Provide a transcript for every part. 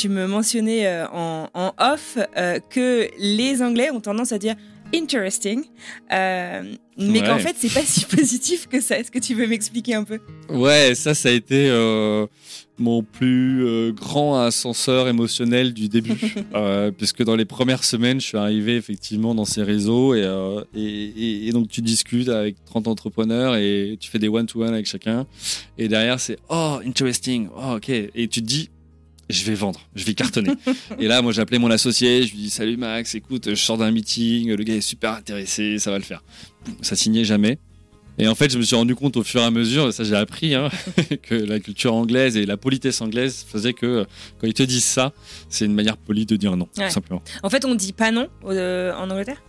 Tu me mentionnais euh, en, en off euh, que les Anglais ont tendance à dire interesting, euh, mais Ouais. qu'en fait c'est pas si positif que ça. Est-ce que tu veux m'expliquer un peu? Ouais, ça, ça a été mon plus grand ascenseur émotionnel du début. Puisque dans les premières semaines, je suis arrivé effectivement dans ces réseaux et, et, et- et donc tu discutes avec 30 entrepreneurs et tu fais des one-to-one avec chacun. Et derrière, c'est Oh, interesting, oh, ok. Et tu te dis, je vais vendre, je vais cartonner. et là, moi, j'ai appelé mon associé, je lui dis Salut Max, écoute, je sors d'un meeting, le gars est super intéressé, ça va le faire. Ça signait jamais. Et en fait, je me suis rendu compte au fur et à mesure, ça j'ai appris, hein, que la culture anglaise et la politesse anglaise faisait que quand ils te disent ça, c'est une manière polie de dire non, Ouais. tout simplement. En fait, on dit pas non euh, en Angleterre,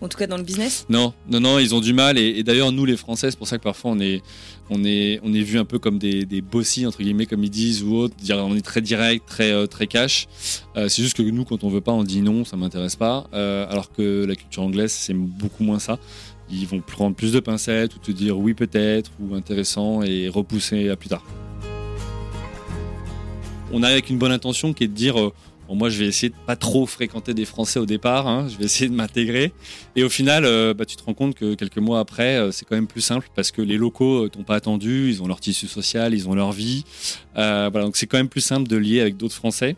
en tout cas dans le business. Non, non, non, ils ont du mal. Et, d'ailleurs, nous, les Français, c'est pour ça que parfois on est, on est, on est vu un peu comme des, des entre guillemets, comme ils disent ou autre. On est très direct, très, euh, très cash. Euh, c'est juste que nous, quand on veut pas, on dit non, ça m'intéresse pas. Euh, alors que la culture anglaise, c'est beaucoup moins ça. Ils vont prendre plus de pincettes ou te dire oui peut-être ou intéressant et repousser à plus tard. On arrive avec une bonne intention qui est de dire bon, moi je vais essayer de pas trop fréquenter des Français au départ, hein, je vais essayer de m'intégrer. Et au final, euh, bah, tu te rends compte que quelques mois après, euh, c'est quand même plus simple parce que les locaux euh, t'ont pas attendu, ils ont leur tissu social, ils ont leur vie. Euh, donc c'est quand même plus simple de lier avec d'autres Français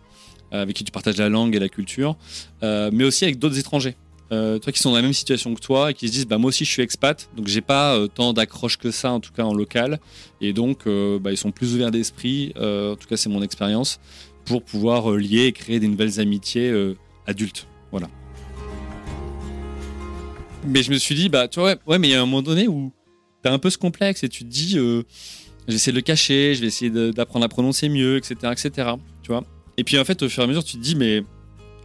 avec qui tu partages la langue et la culture, mais aussi avec d'autres étrangers. Toi qui sont dans la même situation que toi et qui se disent bah moi aussi je suis expat donc j'ai pas tant d'accroche que ça en tout cas en local et donc bah, ils sont plus ouverts d'esprit en tout cas c'est mon expérience pour pouvoir euh, lier et créer des nouvelles amitiés euh, adultes. Voilà. Mais je me suis dit bah tu vois ouais, mais il y a un moment donné où t'as un peu ce complexe et tu te dis euh, je vais essayer de le cacher je vais essayer d'apprendre à prononcer mieux etc etc tu vois. Et puis en fait au fur et à mesure tu te dis mais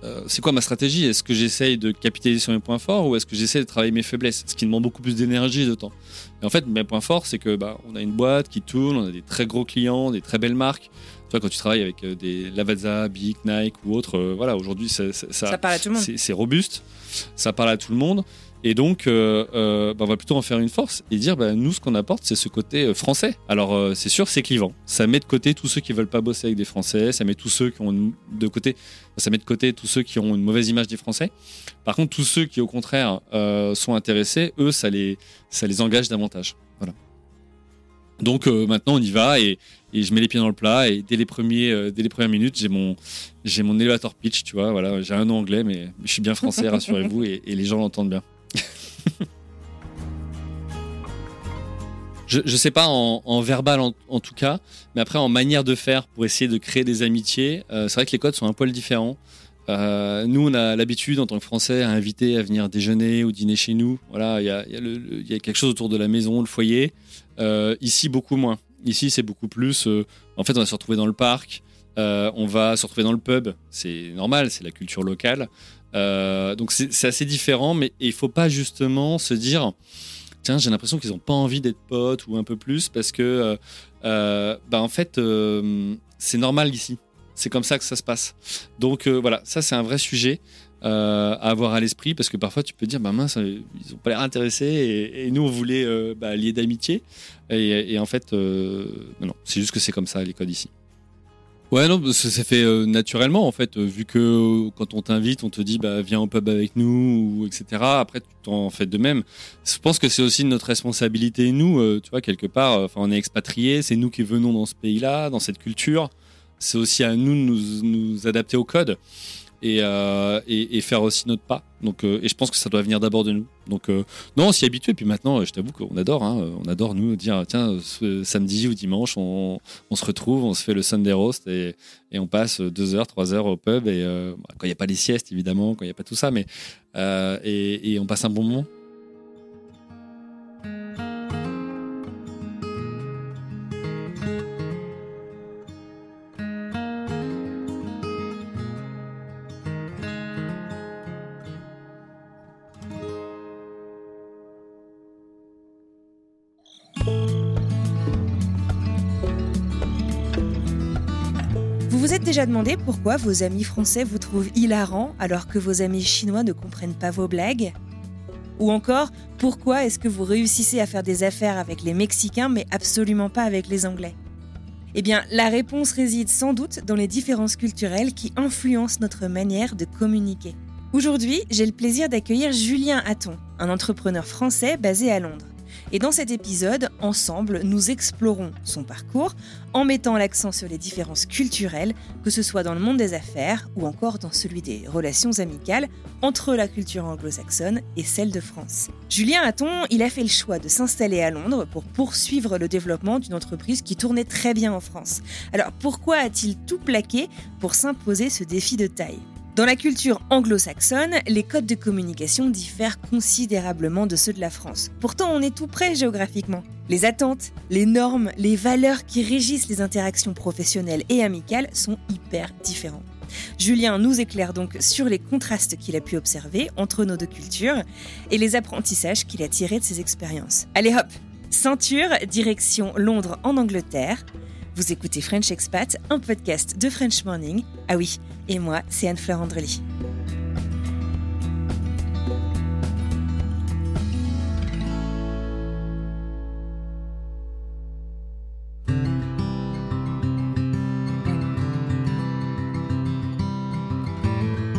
euh, c'est quoi ma stratégie? Est-ce que j'essaye de capitaliser sur mes points forts ou est-ce que j'essaie de travailler mes faiblesses? Ce qui demande beaucoup plus d'énergie et de temps. Et en fait, mes points forts, c'est que bah, on a une boîte qui tourne, on a des très gros clients, des très belles marques. Toi, quand tu travailles avec euh, des Lavazza, Bic, Nike ou autres, euh, voilà, aujourd'hui, ça, ça- ça- Ça parle à tout le monde. c'est robuste, ça parle à tout le monde. Et donc, euh, euh, bah, on va plutôt en faire une force et dire, bah, nous, ce qu'on apporte, c'est ce côté français. Alors, euh, c'est sûr, c'est clivant. Ça met de côté tous ceux qui veulent pas bosser avec des Français. Ça met tous ceux qui ont une- de côté, ça met de côté tous ceux qui ont une mauvaise image des Français. Par contre, tous ceux qui, au contraire, sont intéressés, eux, ça les, ça les engage davantage. Voilà. Donc euh, maintenant, on y va et, et je mets les pieds dans le plat et dès les premiers, euh, dès les premières minutes, j'ai mon, j'ai mon elevator pitch, tu vois. Voilà, j'ai un nom anglais, mais je suis bien français, rassurez-vous, et, et les gens l'entendent bien. je, je sais pas en, en verbal en, en tout cas, mais après en manière de faire pour essayer de créer des amitiés, euh, c'est vrai que les codes sont un poil différents. Euh, nous, on a l'habitude en tant que Français à inviter à venir déjeuner ou dîner chez nous. Voilà, il y a, il y y a quelque chose autour de la maison, le foyer. Euh, ici, beaucoup moins. Ici, c'est beaucoup plus. euh, en fait, on va se retrouver dans le parc. euh, on va se retrouver dans le pub. C'est normal, c'est la culture locale. Euh, donc c'est assez différent, mais il faut pas justement se dire tiens, j'ai l'impression qu'ils n'ont pas envie d'être potes ou un peu plus parce que, euh, bah, en fait, c'est normal ici. C'est comme ça que ça se passe. Donc voilà, ça c'est un vrai sujet euh, à avoir à l'esprit parce que parfois tu peux dire, bah mince, euh, ils ont pas l'air intéressés et, et nous on voulait euh, bah, lier d'amitié. Et, et en fait, euh, non, c'est juste que c'est comme ça les codes ici. Ouais, non, ça s'est fait euh, naturellement en fait, vu que quand on t'invite, on te dit bah viens au pub avec nous, ou etc. Après, tu t'en fais de même. Je pense que c'est aussi notre responsabilité, nous, tu vois, quelque part. Enfin, on est expatriés, c'est nous qui venons dans ce pays-là, dans cette culture. C'est aussi à nous de nous, nous adapter au code. Et, et, faire aussi notre pas. Donc, et je pense que ça doit venir d'abord de nous. Donc, non, on s'y habitue. Et puis maintenant, je t'avoue qu'on adore. Hein, on adore, nous, dire tiens, samedi ou dimanche, on, on, se retrouve, on se fait le Sunday roast et, et on passe deux heures, trois heures au pub. Et bah, quand il n'y a pas les siestes, évidemment, quand il n'y a pas tout ça, mais et, et on passe un bon moment. Déjà demandé pourquoi vos amis français vous trouvent hilarant alors que vos amis chinois ne comprennent pas vos blagues? Ou encore, pourquoi est-ce que vous réussissez à faire des affaires avec les Mexicains mais absolument pas avec les Anglais? Eh bien, la réponse réside sans doute dans les différences culturelles qui influencent notre manière de communiquer. Aujourd'hui, j'ai le plaisir d'accueillir Julien Hatton, un entrepreneur français basé à Londres. Et dans cet épisode, ensemble, nous explorons son parcours en mettant l'accent sur les différences culturelles, que ce soit dans le monde des affaires ou encore dans celui des relations amicales entre la culture anglo-saxonne et celle de France. Julien Hatton, il a fait le choix de s'installer à Londres pour poursuivre le développement d'une entreprise qui tournait très bien en France. Alors pourquoi a-t-il tout plaqué pour s'imposer ce défi de taille? Dans la culture anglo-saxonne, les codes de communication diffèrent considérablement de ceux de la France. Pourtant, on est tout près géographiquement. Les attentes, les normes, les valeurs qui régissent les interactions professionnelles et amicales sont hyper différents. Julien nous éclaire donc sur les contrastes qu'il a pu observer entre nos deux cultures et les apprentissages qu'il a tirés de ses expériences. Allez hop, ceinture, direction Londres en Angleterre. Vous écoutez French Expat, un podcast de French Morning. Ah oui, et moi, c'est Anne-Fleur Andrely.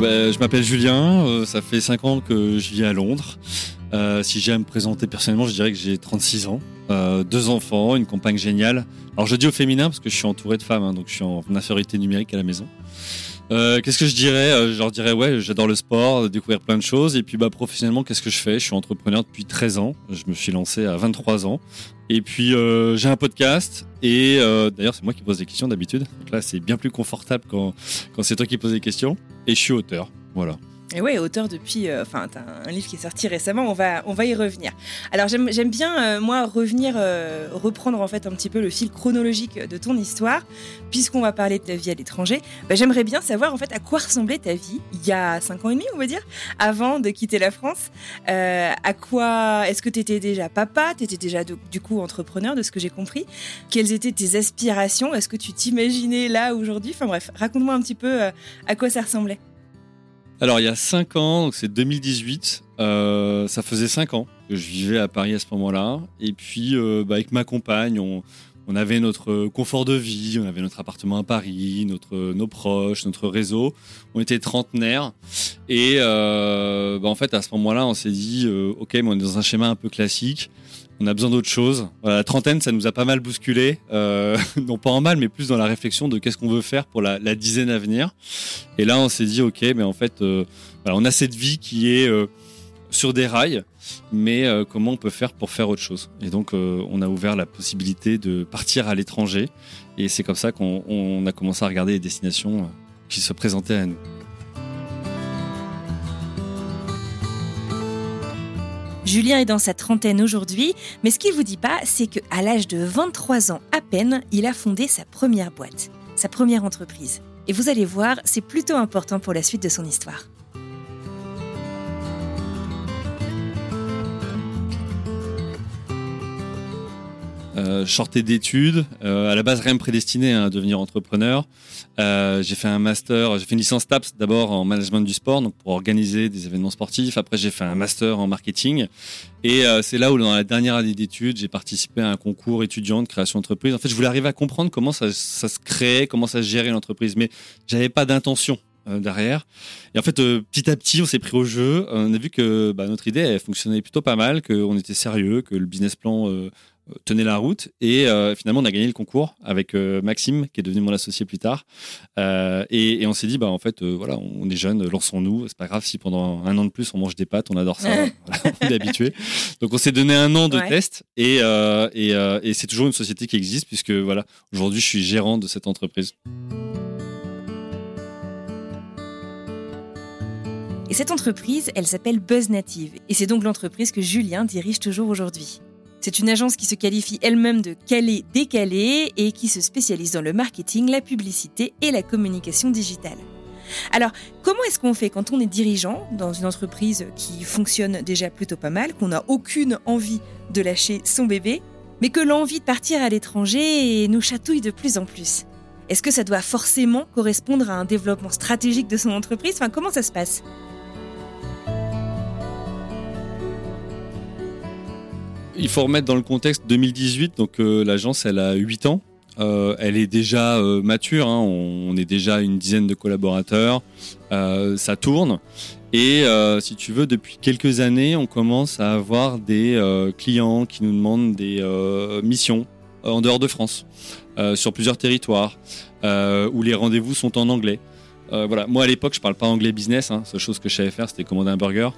Bah, je m'appelle Julien, euh, ça fait 5 ans que je vis à Londres. Euh, si j'ai à me présenter personnellement, je dirais que j'ai 36 ans, euh, deux enfants, une compagne géniale. Alors je dis au féminin parce que je suis entouré de femmes, hein, donc je suis en infériorité numérique à la maison. Euh, qu'est-ce que je dirais? Je leur dirais ouais, j'adore le sport, découvrir plein de choses. Et puis bah professionnellement, qu'est-ce que je fais? Je suis entrepreneur depuis 13 ans. Je me suis lancé à 23 ans. Et puis j'ai un podcast. Et d'ailleurs, c'est moi qui pose des questions d'habitude. Donc là, c'est bien plus confortable quand, quand c'est toi qui poses des questions. Et je suis auteur. Voilà. Et ouais, auteur depuis. Euh, enfin, t'as un livre qui est sorti récemment, on va, on va y revenir. Alors, j'aime bien, euh, moi, revenir, euh, reprendre en fait un petit peu le fil chronologique de ton histoire, puisqu'on va parler de ta vie à l'étranger. Bah, j'aimerais bien savoir en fait à quoi ressemblait ta vie il y a 5 ans et demi, on va dire, avant de quitter la France. à quoi. Est-ce que tu étais déjà papa? Tu étais déjà du coup entrepreneur, de ce que j'ai compris? Quelles étaient tes aspirations? Est-ce que tu t'imaginais là aujourd'hui? Enfin bref, raconte-moi un petit peu à quoi ça ressemblait. Alors, il y a 5 ans, donc c'est 2018, euh, ça faisait 5 ans que je vivais à Paris à ce moment-là. Et puis, euh, bah, avec ma compagne, on, avait notre confort de vie, on avait notre appartement à Paris, notre, nos proches, notre réseau. On était trentenaires. Et euh, bah, en fait, à ce moment-là, on s'est dit, OK, mais on est dans un schéma un peu classique on a besoin d'autre chose. la trentaine, ça nous a pas mal bousculé, euh, non pas en mal, mais plus dans la réflexion de qu'est-ce qu'on veut faire pour la, dizaine à venir. Et là, on s'est dit, ok, mais en fait, euh, on a cette vie qui est euh, sur des rails, mais comment on peut faire pour faire autre chose Et donc, on a ouvert la possibilité de partir à l'étranger, et c'est comme ça qu'on a commencé à regarder les destinations qui se présentaient à nous. Julien est dans sa trentaine aujourd'hui, mais ce qu'il vous dit pas, c'est qu'à l'âge de 23 ans à peine, il a fondé sa première boîte, sa première entreprise. Et vous allez voir, c'est plutôt important pour la suite de son histoire. Euh, sortais d'études, euh, à la base rien me prédestinait à devenir entrepreneur. Euh, j'ai fait un master, j'ai fait une licence TAPS d'abord en management du sport, donc pour organiser des événements sportifs. Après j'ai fait un master en marketing. Et c'est là où dans la dernière année d'études, j'ai participé à un concours étudiant de création d'entreprise. En fait, je voulais arriver à comprendre comment ça, ça se créait, comment ça se gérait l'entreprise, mais j'avais pas d'intention derrière. Et en fait, petit à petit, on s'est pris au jeu. On a vu que bah, notre idée, elle fonctionnait plutôt pas mal, qu'on était sérieux, que le business plan tenait la route et euh, finalement on a gagné le concours avec euh, Maxime qui est devenu mon associé plus tard euh, et, on s'est dit bah en fait voilà on est jeune lançons-nous c'est pas grave si pendant un an de plus on mange des pâtes on adore ça on est habitué donc on s'est donné un an de test et, et, c'est toujours une société qui existe puisque voilà aujourd'hui je suis gérant de cette entreprise. Et cette entreprise, elle s'appelle Buzz Native. Et c'est donc l'entreprise que Julien dirige toujours aujourd'hui. C'est une agence qui se qualifie elle-même de calée décalée et qui se spécialise dans le marketing, la publicité et la communication digitale. Alors, comment est-ce qu'on fait quand on est dirigeant dans une entreprise qui fonctionne déjà plutôt pas mal, qu'on n'a aucune envie de lâcher son bébé, mais que l'envie de partir à l'étranger nous chatouille de plus en plus? Est-ce que ça doit forcément correspondre à un développement stratégique de son entreprise? Enfin, comment ça se passe? Il faut remettre dans le contexte 2018, donc euh, l'agence elle a 8 ans. Euh, elle est déjà euh, mature, hein. on, est déjà une dizaine de collaborateurs, ça tourne. Et si tu veux, depuis quelques années, on commence à avoir des clients qui nous demandent des missions en dehors de France, sur plusieurs territoires, où les rendez-vous sont en anglais. voilà. Moi à l'époque, je parle pas anglais business. Hein. Seule chose que je savais faire, c'était commander un burger.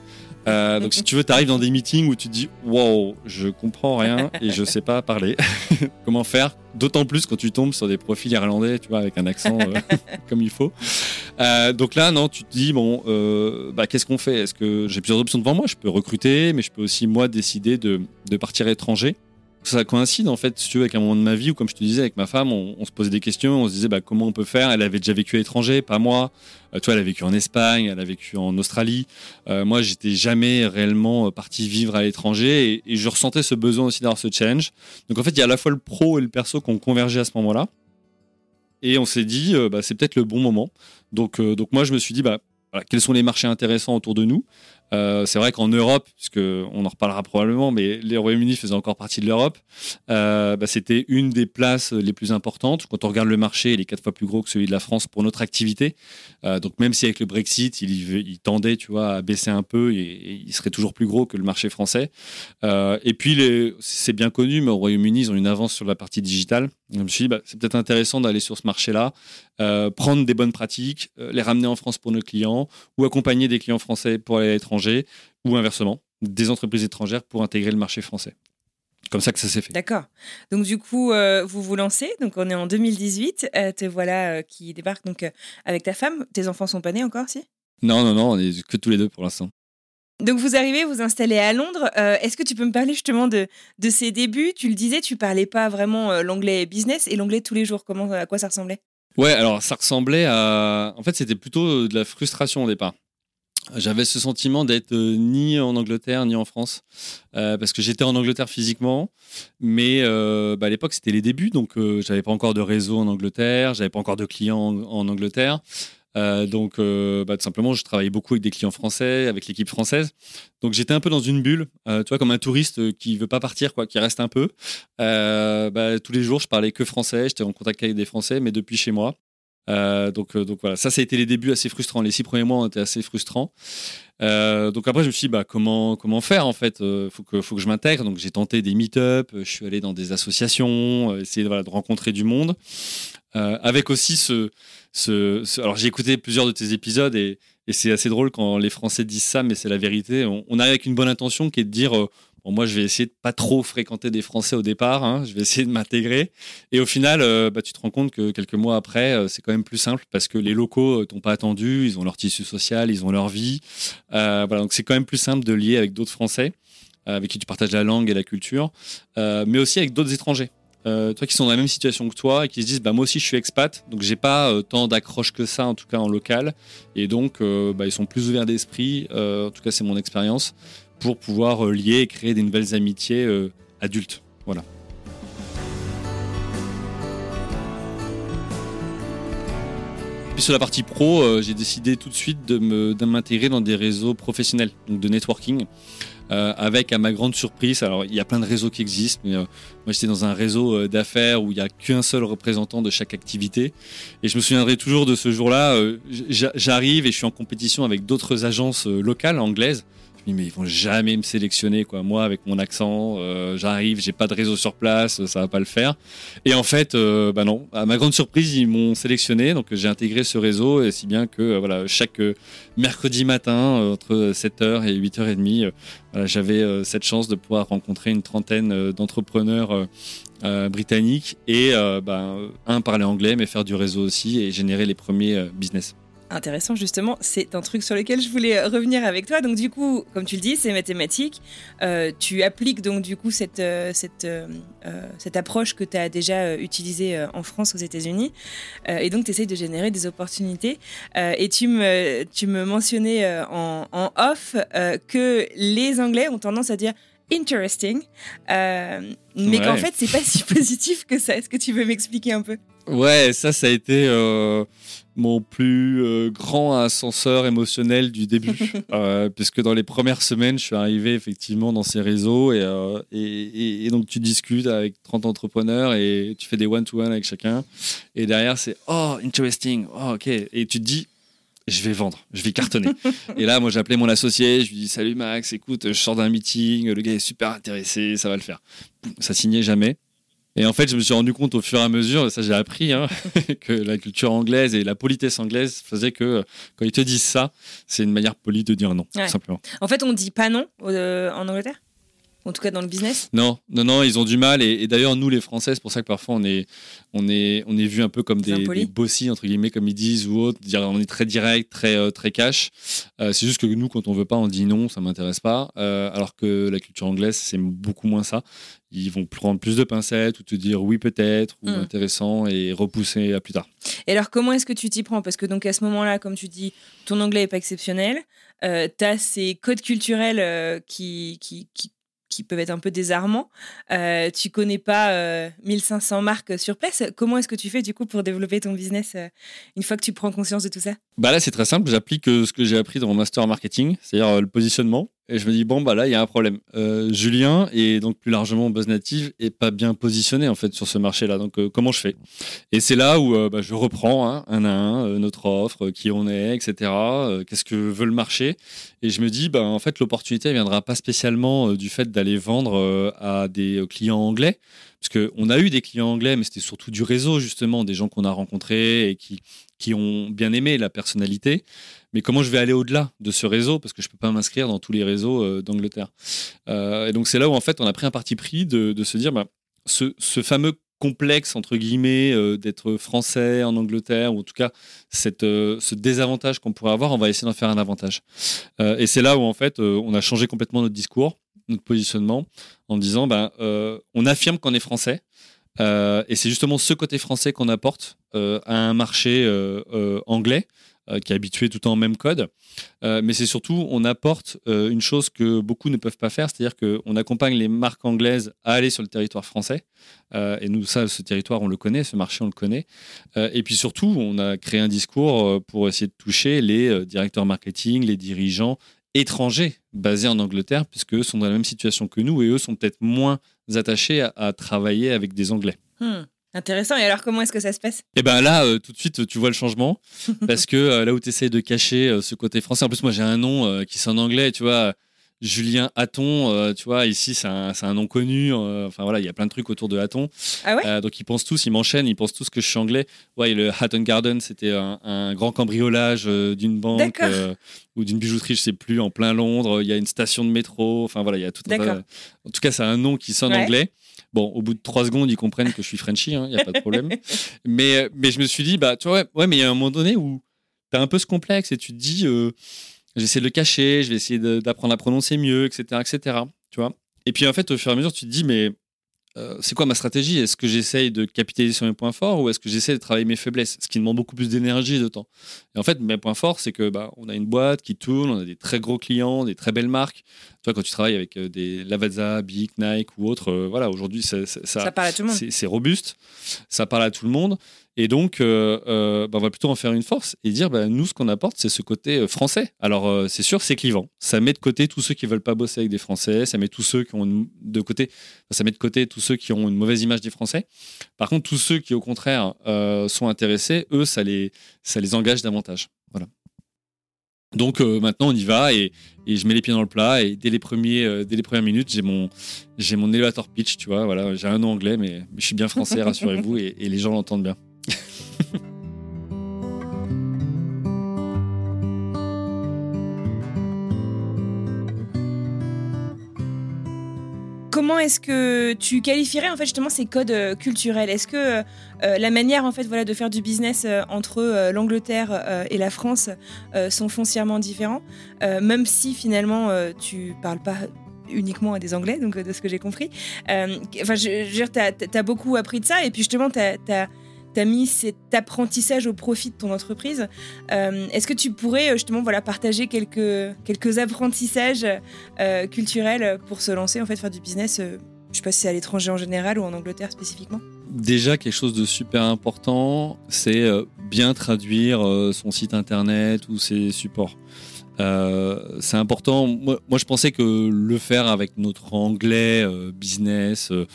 Euh, donc si tu veux, tu arrives dans des meetings où tu te dis wow, je comprends rien et je sais pas parler. Comment faire? D'autant plus quand tu tombes sur des profils irlandais, tu vois, avec un accent euh, comme il faut. Euh, donc là, non, tu te dis bon, bah, qu'est-ce qu'on fait? Est-ce que j'ai plusieurs options devant moi? Je peux recruter, mais je peux aussi moi décider de, de partir à l'étranger ça coïncide en fait, si tu veux, avec un moment de ma vie où, comme je te disais, avec ma femme, on, se posait des questions, on se disait bah, comment on peut faire? Elle avait déjà vécu à l'étranger, pas moi. Euh, toi, elle a vécu en Espagne, elle a vécu en Australie. Euh, moi, j'étais jamais réellement euh, parti vivre à l'étranger et, je ressentais ce besoin aussi d'avoir ce challenge. Donc en fait, il y a à la fois le pro et le perso qui ont convergé à ce moment-là. Et on s'est dit, bah, c'est peut-être le bon moment. Donc, donc moi, je me suis dit, bah, quels sont les marchés intéressants autour de nous? Euh, c'est vrai qu'en Europe, puisque on en reparlera probablement, mais les Royaumes-Unis faisaient encore partie de l'Europe, euh, bah, c'était une des places les plus importantes. Quand on regarde le marché, il est quatre fois plus gros que celui de la France pour notre activité. Euh, donc même si avec le Brexit, il, tendait, tu vois, à baisser un peu, et, il serait toujours plus gros que le marché français. et puis c'est bien connu, mais au Royaume-Uni, ils ont une avance sur la partie digitale. Je me suis dit, bah, c'est peut-être intéressant d'aller sur ce marché-là, prendre des bonnes pratiques, les ramener en France pour nos clients, ou accompagner des clients français pour aller à l'étranger ou inversement, des entreprises étrangères pour intégrer le marché français. Comme ça que ça s'est fait. D'accord. Donc du coup, euh, vous vous lancez. Donc on est en 2018. Euh, te voilà euh, qui débarque donc avec ta femme. Tes enfants sont pas nés encore, si? Non, non, non. On est que tous les deux pour l'instant. Donc vous arrivez, vous installez à Londres. Est-ce que tu peux me parler justement de, de ces débuts? Tu le disais, tu parlais pas vraiment l'anglais business et l'anglais tous les jours. Comment, à quoi ça ressemblait? Ouais, alors ça ressemblait à. En fait, c'était plutôt de la frustration au départ. J'avais ce sentiment d'être euh, ni en Angleterre ni en France, euh, parce que j'étais en Angleterre physiquement, mais euh, bah, à l'époque c'était les débuts, donc j'avais pas encore de réseau en Angleterre, j'avais pas encore de clients en, Angleterre, donc bah, tout simplement je travaillais beaucoup avec des clients français, avec l'équipe française, donc j'étais un peu dans une bulle, tu vois comme un touriste qui veut pas partir, quoi, qui reste un peu. Bah, tous les jours je parlais que français, j'étais en contact avec des Français, mais depuis chez moi. Euh, donc, euh, voilà, ça, ça a été les débuts assez frustrants. Les six premiers mois ont été assez frustrants. Euh, donc après, je me suis dit, bah, comment, faire en fait faut, que, faut que je m'intègre. Donc j'ai tenté des meet-up, je suis allé dans des associations, essayer de rencontrer du monde. Avec aussi ce. alors j'ai écouté plusieurs de tes épisodes et, c'est assez drôle quand les Français disent ça, mais c'est la vérité. On, arrive avec une bonne intention qui est de dire moi, je vais essayer de pas trop fréquenter des Français au départ. Hein. Je vais essayer de m'intégrer. Et au final, euh, bah, tu te rends compte que quelques mois après, euh, c'est quand même plus simple parce que les locaux euh, t'ont pas attendu. Ils ont leur tissu social, ils ont leur vie. voilà, donc c'est quand même plus simple de lier avec d'autres Français avec qui tu partages la langue et la culture, mais aussi avec d'autres étrangers. Toi qui sont dans la même situation que toi et qui se disent bah moi aussi je suis expat donc j'ai pas tant d'accroche que ça en tout cas en local et donc bah, ils sont plus ouverts d'esprit en tout cas c'est mon expérience pour pouvoir euh, lier et créer des nouvelles amitiés euh, adultes. Voilà. Puis sur la partie pro, euh, j'ai décidé tout de suite de m'intégrer dans des réseaux professionnels, donc de networking. Euh, avec à ma grande surprise, alors il y a plein de réseaux qui existent, mais euh, moi j'étais dans un réseau euh, d'affaires où il n'y a qu'un seul représentant de chaque activité. Et je me souviendrai toujours de ce jour-là, j'arrive et je suis en compétition avec d'autres agences locales anglaises mais ils vont jamais me sélectionner quoi. Moi avec mon accent, euh, j'arrive, j'ai pas de réseau sur place, ça va pas le faire. Et en fait, euh, bah non. À ma grande surprise, ils m'ont sélectionné, donc j'ai intégré ce réseau et si bien que euh, voilà chaque mercredi matin entre 7h et 8h30, voilà, j'avais cette chance de pouvoir rencontrer une trentaine d'entrepreneurs. britanniques et bah, un parler anglais mais faire du réseau aussi et générer les premiers business intéressant justement. C'est un truc sur lequel je voulais revenir avec toi. Donc du coup, comme tu le dis, c'est mathématique. Euh, tu appliques donc du coup cette, euh, cette, euh, cette approche que tu as déjà utilisée en France, aux États-Unis. et donc tu essayes de générer des opportunités. et tu me, tu me mentionnais en, en off que les Anglais ont tendance à dire interesting, mais qu'en fait c'est pas si positif que ça. Est-ce que tu veux m'expliquer un peu? Ouais, ça, ça a été mon plus euh, grand ascenseur émotionnel du début, euh, puisque dans les premières semaines, je suis arrivé effectivement dans ces réseaux euh, et, et, donc tu discutes avec 30 entrepreneurs et tu fais des one-to-one avec chacun. Et derrière, c'est oh, interesting, oh, ok. Et tu te dis, je vais vendre, je vais cartonner. et là, moi, j'ai appelé mon associé, je lui dis Salut Max, écoute, je sors d'un meeting, le gars est super intéressé, ça va le faire. Ça signait jamais. Et en fait, je me suis rendu compte au fur et à mesure, ça j'ai appris, hein, que la culture anglaise et la politesse anglaise faisaient que quand ils te disent ça, c'est une manière polie de dire non, tout simplement. En fait, on dit pas non euh, en Angleterre? En tout cas dans le business? Non, non, non, ils ont du mal. Et, d'ailleurs, nous, les Français, c'est pour ça que parfois on est, on est, on est vu un peu comme des, des bossy, entre guillemets, comme ils disent, ou autre. On est très direct, très, euh, très cash. Euh, c'est juste que nous, quand on veut pas, on dit non, ça m'intéresse pas. Euh, alors que la culture anglaise, c'est beaucoup moins ça. Ils vont prendre plus de pincettes ou te dire oui, peut-être, ou hmm. intéressant, et repousser à plus tard. Et alors, comment est-ce que tu t'y prends? Parce que donc à ce moment-là, comme tu dis, ton anglais est pas exceptionnel. Euh, tu as ces codes culturels qui, qui, qui, qui peuvent être un peu désarmants. Euh, tu connais pas 1500 euh, marques sur place. Comment est-ce que tu fais du coup pour développer ton business euh, une fois que tu prends conscience de tout ça? Bah là, c'est très simple. J'applique ce que j'ai appris dans mon master marketing, c'est-à-dire le positionnement. Et je me dis, bon, bah là, il y a un problème. Euh, Julien, et donc plus largement Buzz Native, est pas bien positionné en fait sur ce marché-là. Donc, euh, comment je fais? Et c'est là où euh, bah, je reprends hein, un à un notre offre, qui on est, etc. Qu'est-ce que veut le marché? Et je me dis, bah, en fait, l'opportunité ne viendra pas spécialement du fait d'aller vendre à des clients anglais. Parce qu'on a eu des clients anglais, mais c'était surtout du réseau, justement, des gens qu'on a rencontrés et qui, qui ont bien aimé la personnalité. Mais comment je vais aller au-delà de ce réseau Parce que je ne peux pas m'inscrire dans tous les réseaux euh, d'Angleterre. Euh, et donc, c'est là où, en fait, on a pris un parti pris de, se dire, bah, ce, fameux complexe, entre guillemets, euh, d'être français en Angleterre, ou en tout cas, ce désavantage qu'on pourrait avoir, on va essayer d'en faire un avantage. et c'est là où, en fait, on a changé complètement notre discours notre positionnement en disant ben, on affirme qu'on est français. Euh, et c'est justement ce côté français qu'on apporte euh, à un marché anglais qui est habitué tout le temps au même code. mais c'est surtout, on apporte une chose que beaucoup ne peuvent pas faire, c'est-à-dire qu'on accompagne les marques anglaises à aller sur le territoire français. et nous, ça, ce territoire, on le connaît, ce marché, on le connaît. et puis surtout, on a créé un discours pour essayer de toucher les directeurs marketing, les dirigeants étrangers basés en Angleterre, puisque eux sont dans la même situation que nous et eux sont peut-être moins attachés à, travailler avec des Anglais. Hmm. Intéressant. Et alors, comment est-ce que ça se passe? Eh bien là, euh, tout de suite, tu vois le changement. parce que euh, là où tu essayes de cacher euh, ce côté français, en plus, moi, j'ai un nom qui sonne anglais, tu vois. Julien Hatton, euh, tu vois, ici c'est un, un, nom connu. Euh, enfin voilà, il y a plein de trucs autour de Hatton. Ah ouais? Euh, donc ils pensent tous, ils m'enchaînent, ils pensent tous que je suis anglais. Ouais, le Hatton Garden, c'était un, grand cambriolage d'une banque ou d'une bijouterie, je sais plus, en plein Londres. Il y a une station de métro. Enfin voilà, il y a tout. Un, en tout cas, c'est un nom qui sonne anglais. Bon, au bout de trois secondes, ils comprennent que je suis Frenchy, il hein, n'y a pas de problème. mais, mais je me suis dit, bah, tu vois, ouais, mais il y a un moment donné où tu as un peu ce complexe et tu te dis, j'essaie de le cacher, je vais essayer d'apprendre à prononcer mieux, etc., etc. Tu vois Et puis en fait, au fur et à mesure, tu te dis, mais euh, c'est quoi ma stratégie? Est-ce que j'essaye de capitaliser sur mes points forts ou est-ce que j'essaie de travailler mes faiblesses? Ce qui demande beaucoup plus d'énergie et de temps. Et en fait, mes points forts, c'est que bah, on a une boîte qui tourne, on a des très gros clients, des très belles marques. Tu vois, quand tu travailles avec euh, des Lavazza, Bic, Nike ou autres, euh, voilà, aujourd'hui, ça, ça, parle à tout le monde. C'est robuste, ça parle à tout le monde. Et donc, euh, euh, bah, on va plutôt en faire une force et dire, bah, nous, ce qu'on apporte, c'est ce côté euh, français. Alors, c'est sûr, c'est clivant. Ça met de côté tous ceux qui veulent pas bosser avec des Français. Ça met tous ceux qui ont de côté, ça met de côté tous ceux qui ont une mauvaise image des Français. Par contre, tous ceux qui, au contraire, sont intéressés, eux, ça les, ça les engage davantage. Voilà. Donc maintenant on y va et, je mets les pieds dans le plat et dès les premiers dès les premières minutes j'ai mon j'ai mon elevator pitch tu vois voilà j'ai un nom anglais mais, je suis bien français rassurez-vous et les gens l'entendent bien. Comment est-ce que tu qualifierais en fait justement ces codes euh, culturels? Est-ce que euh, la manière en fait voilà de faire du business euh, entre l'Angleterre et la France sont foncièrement différents, même si finalement tu parles pas uniquement à des Anglais, donc de ce que j'ai compris. Enfin, je, tu as, beaucoup appris de ça, et puis justement, tu as, tu as mis cet apprentissage au profit de ton entreprise. Euh, est-ce que tu pourrais euh, justement voilà, partager quelques, apprentissages euh, culturels pour se lancer, en fait, faire du business Je ne sais pas si c'est à l'étranger en général ou en Angleterre spécifiquement? Déjà, quelque chose de super important, c'est bien traduire son site internet ou ses supports. Euh, c'est important. Moi, je pensais que le faire avec notre anglais euh, business euh,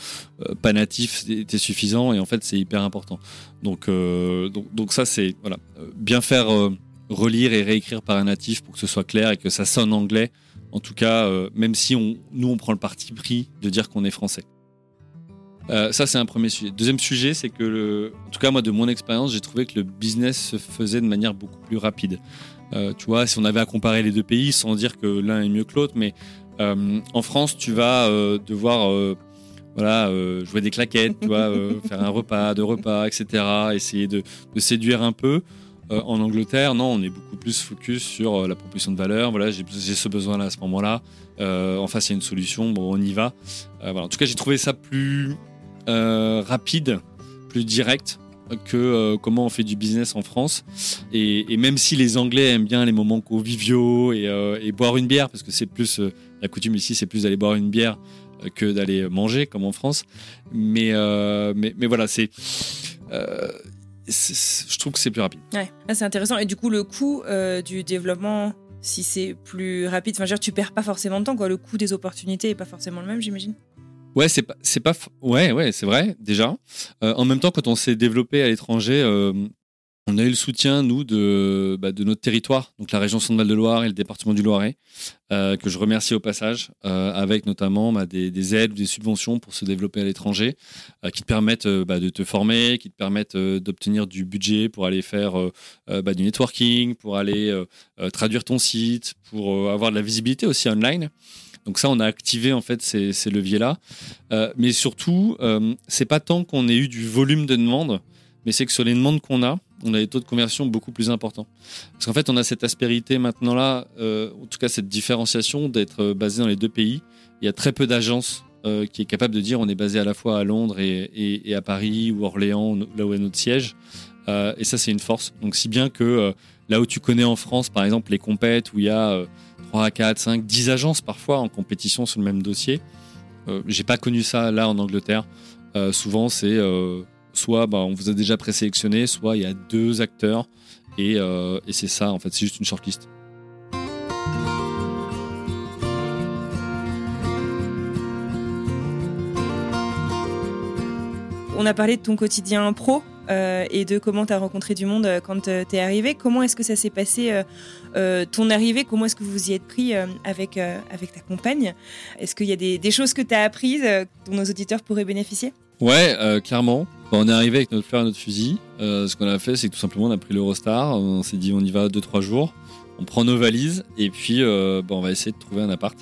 pas natif était suffisant et en fait c'est hyper important. Donc, donc, ça c'est voilà bien faire relire et réécrire par un natif pour que ce soit clair et que ça sonne anglais. En tout cas, même si on, nous on prend le parti pris de dire qu'on est français. ça, c'est un premier sujet. Deuxième sujet, c'est que, en tout cas, moi, de mon expérience, j'ai trouvé que le business se faisait de manière beaucoup plus rapide. Euh, tu vois, si on avait à comparer les deux pays, sans dire que l'un est mieux que l'autre, mais euh, en France, tu vas euh, devoir voilà, jouer des claquettes, tu vois, faire un repas, deux repas, etc. Essayer de, séduire un peu. en Angleterre, non, on est beaucoup plus focus sur la proposition de valeur. Voilà, j'ai ce besoin-là à ce moment-là. en face, il y a une solution. Bon, on y va. voilà. En tout cas, j'ai trouvé ça plus rapide, plus direct que euh, comment on fait du business en France. Et, même si les Anglais aiment bien les moments conviviaux et, euh, et boire une bière, parce que c'est plus euh, la coutume ici, c'est plus d'aller boire une bière que d'aller manger comme en France. Mais, mais, mais, voilà, c'est. je trouve que c'est plus rapide. Ouais, ah, c'est intéressant. Et du coup, le coût du développement, si c'est plus rapide, enfin, tu perds pas forcément de temps, quoi. Le coût des opportunités est pas forcément le même, j'imagine. Ouais, c'est pas, c'est pas, ouais, ouais, c'est vrai déjà. Euh, en même temps, quand on s'est développé à l'étranger, euh, on a eu le soutien nous de, bah, de notre territoire, donc la région Centre-Val de Loire et le département du Loiret, euh, que je remercie au passage, avec notamment bah, des, aides ou des subventions pour se développer à l'étranger, qui te permettent bah, de te former, qui te permettent d'obtenir du budget pour aller faire du networking, pour aller traduire ton site, pour avoir de la visibilité aussi online. Donc ça, on a activé en fait ces, leviers-là. Euh, mais surtout, euh, c'est pas tant qu'on ait eu du volume de demandes, mais c'est que sur les demandes qu'on a, on a des taux de conversion beaucoup plus importants. Parce qu'en fait, on a cette aspérité maintenant là, euh, en tout cas cette différenciation d'être basé dans les deux pays. Il y a très peu d'agences qui est capable de dire on est basé à la fois à Londres et, à Paris ou Orléans, là où est notre siège. et ça, c'est une force. Donc si bien que là où tu connais en France, par exemple, les compètes où il y a 3, 4, 5, 10 agences parfois en compétition sur le même dossier. Euh, J'ai pas connu ça là en Angleterre. Euh, souvent, c'est euh, soit bah, on vous a déjà présélectionné, soit il y a deux acteurs et, euh, et c'est ça en fait, c'est juste une shortlist. On a parlé de ton quotidien pro euh, et de comment tu as rencontré du monde euh, quand euh, tu es arrivé. Comment est-ce que ça s'est passé ton arrivée? Comment est-ce que vous y êtes pris avec, avec ta compagne? Est-ce qu'il y a des, choses que tu as apprises dont nos auditeurs pourraient bénéficier? Ouais, clairement. on est arrivé avec notre fleur et notre fusil. ce qu'on a fait, c'est que tout simplement on a pris l'Eurostar. On s'est dit on y va 2-3 jours. On prend nos valises et puis on va essayer de trouver un appart.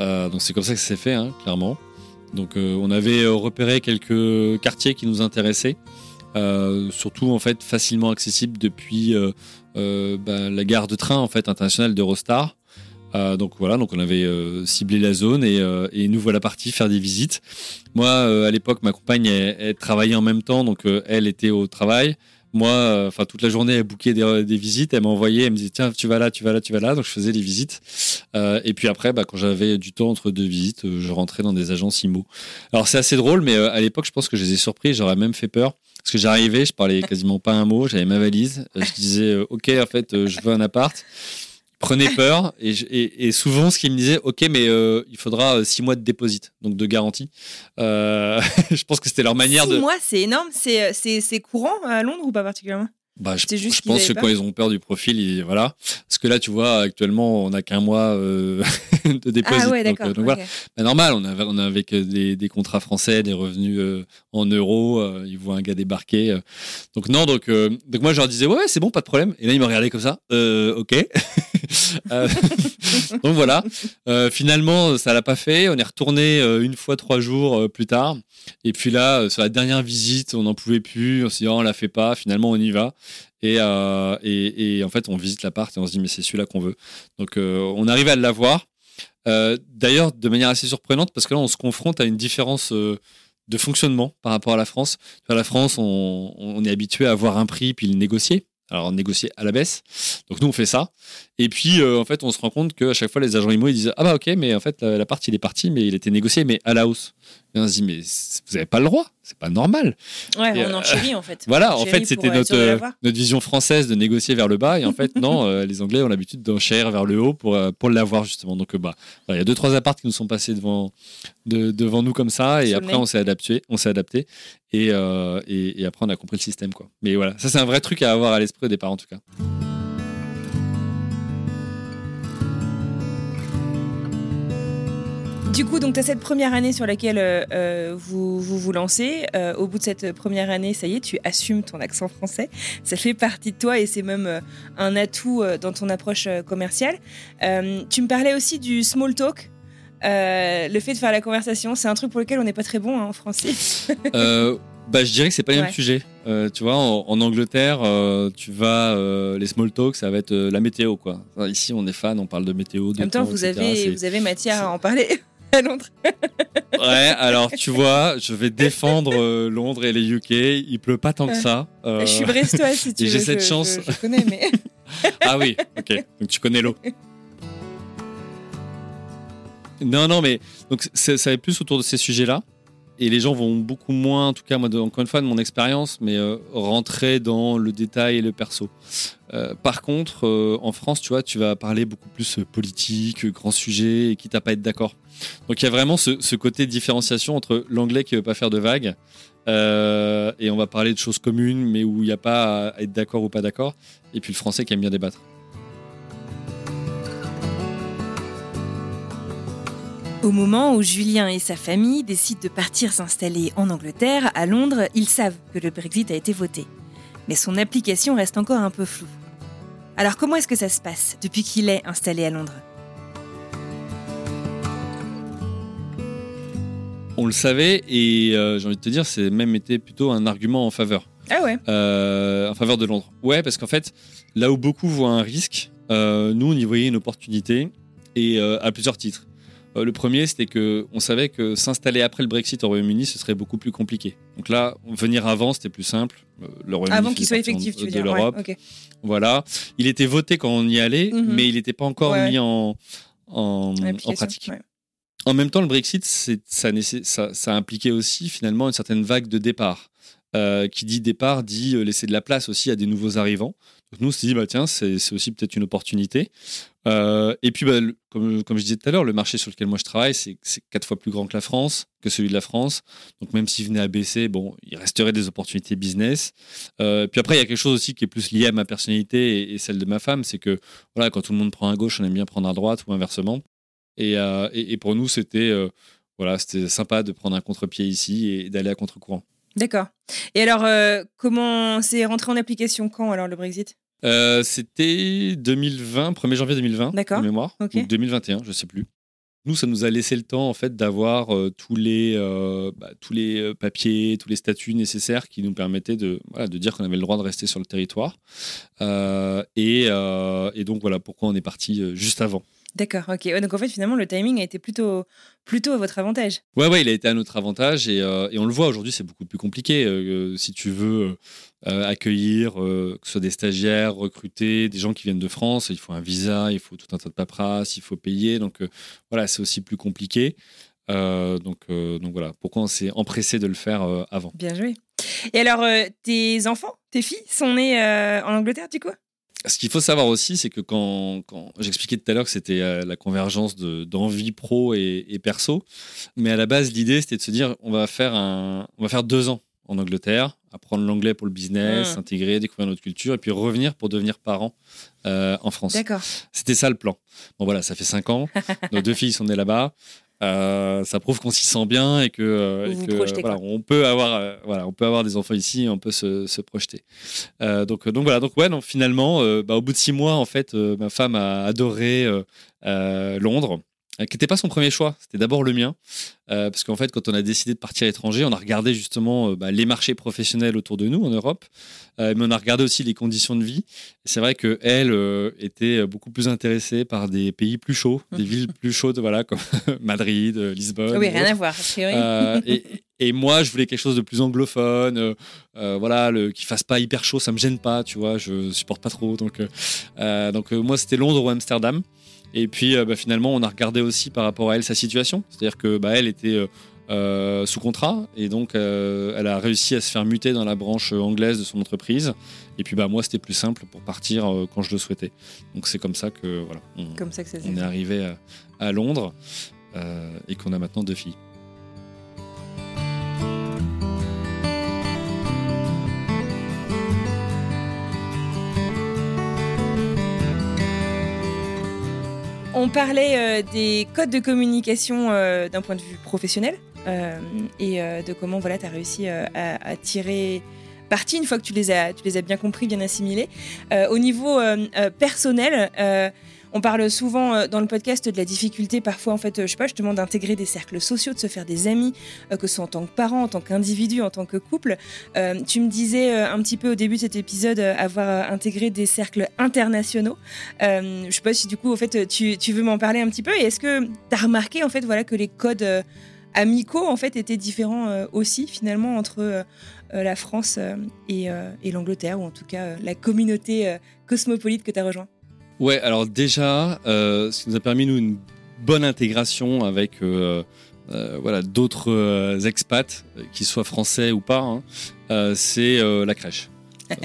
donc c'est comme ça que ça s'est fait, hein, clairement. Donc on avait repéré quelques quartiers qui nous intéressaient. Euh, surtout en fait facilement accessible depuis euh, euh, bah, la gare de train en fait internationale d'Eurostar. donc voilà, donc on avait ciblé la zone et, nous voilà partis faire des visites. Moi, à l'époque, ma compagne, elle, travaillait en même temps, donc elle était au travail. moi, euh, enfin toute la journée, elle bouquait des, visites, elle m'envoyait, elle me disait tiens, tu vas là, tu vas là, tu vas là. Donc je faisais les visites. Euh, et puis après, bah, quand j'avais du temps entre deux visites, euh, je rentrais dans des agences IMO. Alors c'est assez drôle, mais euh, à l'époque, je pense que je les ai surpris. J'aurais même fait peur. Parce que j'arrivais, je parlais quasiment pas un mot, j'avais ma valise, euh, je disais euh, ok en fait euh, je veux un appart, prenaient peur et, je- et, et souvent ce qu'ils me disaient ok mais euh, il faudra six mois de déposit donc de garantie. Euh, je pense que c'était leur manière Six de. mois, c'est énorme. C'est courant à Londres ou pas particulièrement? Bah, je, juste je pense que peur. quand ils ont peur du profil, ils- voilà. Parce que là, tu vois, actuellement, on n'a qu'un mois euh, de dépôt. Ah ouais, donc, d'accord. euh, donc voilà. Bah, normal, on avait avec des, des contrats français, des revenus euh, en euros. euh, ils voient un gars débarquer. euh. Donc non, donc, euh, donc moi, je leur disais, ouais, ouais, c'est bon, pas de problème. Et là, ils me regardaient comme ça. Euh, ok. Euh, donc voilà. Euh, finalement, ça l'a pas fait. On est retourné euh, une fois trois jours plus tard. Et puis là, sur la dernière visite, on n'en pouvait plus. On s'est dit, oh, on la fait pas. Finalement, on y va. Et, en fait, on visite l'appart et on se dit, mais c'est celui-là qu'on veut. Donc, on arrive à l'avoir. D'ailleurs, de manière assez surprenante, parce que là, on se confronte à une différence de fonctionnement par rapport à la France. À la France, on, on est habitué à avoir un prix puis le négocier. Alors, négocier à la baisse. Donc, nous, on fait ça. Et puis, euh, en fait, on se rend compte qu'à chaque fois, les agents IMO, ils disent Ah, bah, ok, mais en fait, la, la part, il est parti, mais il était négocié, mais à la hausse. Et on se dit Mais vous n'avez pas le droit. C'est pas normal. Ouais, Et, on euh, enchérit en fait. Voilà, en fait, c'était notre, euh, notre vision française de négocier vers le bas. Et en fait, non, euh, les Anglais ont l'habitude d'enchérir vers le haut pour, euh, pour l'avoir, justement. Donc, bah, il y a deux, trois apparts qui nous sont passés devant, de- devant nous comme ça. Et après, on s'est adapté. On s'est adapté. Et, et, et après, on a compris le système. Quoi. Mais voilà, ça, c'est un vrai truc à avoir à l'esprit au départ, en tout cas. Du coup, donc tu as cette première année sur laquelle euh, euh, vous, vous vous lancez. Euh, au bout de cette première année, ça y est, tu assumes ton accent français. Ça fait partie de toi et c'est même euh, un atout euh, dans ton approche commerciale. Euh, tu me parlais aussi du small talk. Euh, le fait de faire la conversation, c'est un truc pour lequel on n'est pas très bon hein, en français. Euh, bah, je dirais que c'est pas le Ouais. même sujet. Euh, tu vois, en, en Angleterre, euh, tu vas, euh, les small talk, ça va être la météo, quoi. Enfin, Ici, on est fan, on parle de météo. De en même temps, temps, vous etc. avez, vous avez matière à en parler à Londres. Ouais, alors tu vois, je vais défendre euh, Londres et les UK. Il pleut pas tant que Ouais. ça. Euh, Je suis brestoise si tu et veux. j'ai cette je- chance. Je, je connais, mais. Ah oui, ok. Donc tu connais l'eau. Non, non, mais donc c'est- ça va être plus autour de ces sujets-là. Et les gens vont beaucoup moins, en tout cas, moi, de- encore une fois, de mon expérience, mais euh, rentrer dans le détail et le perso. Euh, par contre, euh, en France, tu vois, tu vas parler beaucoup plus euh, politique, euh, grand sujet, et quitte à pas être d'accord. Donc il y a vraiment ce, côté de différenciation entre l'anglais qui veut pas faire de vagues, euh, et on va parler de choses communes, mais où il n'y a pas à être d'accord ou pas d'accord, et puis le français qui aime bien débattre. Au moment où Julien et sa famille décident de partir s'installer en Angleterre, à Londres, ils savent que le Brexit a été voté. Mais son application reste encore un peu floue. Alors comment est-ce que ça se passe depuis qu'il est installé à Londres? On le savait, et euh, j'ai envie de te dire, c'est même été plutôt un argument en faveur. Ah ouais euh, en faveur de Londres. Ouais, parce qu'en fait, là où beaucoup voient un risque, euh, nous, on y voyait une opportunité, et à plusieurs titres. Le premier, c'était que on savait que s'installer après le Brexit au Royaume-Uni, ce serait beaucoup plus compliqué. Donc là, venir avant, c'était plus simple. Le Royaume-Uni Avant qu'il soit effectif, tu veux de dire. l'Europe. Ouais. Voilà. Il était voté quand on y allait, Mhm. mais il n'était pas encore Ouais, mis en, en, en Application, pratique. ouais. En même temps, le Brexit, ça, ça, ça impliquait aussi finalement une certaine vague de départ. Euh, qui dit départ dit euh, laisser de la place aussi à des nouveaux arrivants. Donc nous, on s'est dit, bah, tiens, c'est aussi peut-être une opportunité. Euh, et puis, bah, comme, je disais tout à l'heure, le marché sur lequel moi je travaille, c'est quatre fois plus grand que la France, que celui de la France. Donc même s'il venait à baisser, bon, il resterait des opportunités business. Puis après, il y a quelque chose aussi qui est plus lié à ma personnalité et, et celle de ma femme, c'est que voilà, quand tout le monde prend à gauche, on aime bien prendre à droite ou inversement. Et, euh, et, et pour nous, c'était euh, voilà, c'était sympa de prendre un contre-pied ici et d'aller à contre-courant. D'accord. Et alors, euh, comment c'est rentré en application quand alors le Brexit? C'était 2020, 1er janvier 2020, D'accord. de mémoire, Ok. ou 2021, je sais plus. Nous, ça nous a laissé le temps en fait d'avoir euh, tous les euh, bah, tous les papiers, tous les statuts nécessaires qui nous permettaient de voilà, de dire qu'on avait le droit de rester sur le territoire. Euh, et, et donc voilà pourquoi on est parti juste avant. D'accord, ok. donc en fait, finalement, le timing a été plutôt, plutôt à votre avantage. Ouais, ouais, il a été à notre avantage et, euh, on le voit aujourd'hui, c'est beaucoup plus compliqué. Euh, si tu veux euh, accueillir, que ce soit des stagiaires, recruter des gens qui viennent de France, il faut un visa, il faut tout un tas de paperasse, il faut payer. Donc voilà, c'est aussi plus compliqué. donc, donc voilà, pourquoi on s'est empressé de le faire avant? Bien joué. Et alors, tes enfants, tes filles sont nées en Angleterre, du coup? Ce qu'il faut savoir aussi, c'est que quand, j'expliquais tout à l'heure que c'était euh, la convergence d'envie pro et, perso, mais à la base, l'idée, c'était de se dire on va, faire un, on va faire deux ans en Angleterre, apprendre l'anglais pour le business, mmh. s'intégrer, découvrir notre culture, et puis revenir pour devenir parent euh, en France. D'accord. C'était ça le plan. Bon voilà, ça fait cinq ans. Nos deux filles sont nées là-bas. Euh, ça prouve qu'on s'y sent bien et que, euh, voilà, on peut avoir euh, voilà on peut avoir des enfants ici et on peut se, se projeter. Donc donc voilà donc ouais non finalement bah, au bout de six mois en fait ma femme a adoré Londres qui n'était pas son premier choix, c'était d'abord le mien. Euh, parce qu'en fait, quand on a décidé de partir à l'étranger, on a regardé justement euh, bah, les marchés professionnels autour de nous en Europe, mais on a regardé aussi les conditions de vie. C'est vrai qu'elle était beaucoup plus intéressée par des pays plus chauds, des villes plus chaudes, voilà, comme Madrid, Lisbonne. Oui, rien à voir, et, et, moi, je voulais quelque chose de plus anglophone, voilà, le, qui fasse pas hyper chaud, ça me gêne pas, tu vois, je supporte pas trop. Donc, donc moi, c'était Londres ou Amsterdam. Et puis euh, bah, finalement, on a regardé aussi par rapport à elle sa situation. C'est-à-dire que bah, elle était euh, euh, sous contrat et donc elle a réussi à se faire muter dans la branche anglaise de son entreprise. Et puis bah, moi, c'était plus simple pour partir quand je le souhaitais. Donc c'est comme ça que voilà, on, comme ça que on est arrivé à, à Londres et qu'on a maintenant deux filles. On parlait euh, des codes de communication euh, d'un point de vue professionnel euh, et de comment voilà, tu as réussi à, tirer parti une fois que tu les as, tu les as bien compris, bien assimilés. au niveau personnel, on parle souvent euh, dans le podcast de la difficulté parfois, en fait, euh, je sais pas, justement d'intégrer des cercles sociaux, de se faire des amis, euh, que ce soit en tant que parent, en tant qu'individu, en tant que couple. tu me disais un petit peu au début de cet épisode avoir intégré des cercles internationaux. je sais pas si du coup, en fait, tu, tu veux m'en parler un petit peu. Et est-ce que tu as remarqué en fait, voilà, que les codes amicaux en fait étaient différents aussi finalement entre la France et, et l'Angleterre ou en tout cas la communauté cosmopolite que tu as rejoint? Ouais, alors déjà, euh, ce qui nous a permis, nous, une bonne intégration avec euh, euh, voilà, d'autres expats, qu'ils soient français ou pas, hein, c'est la crèche.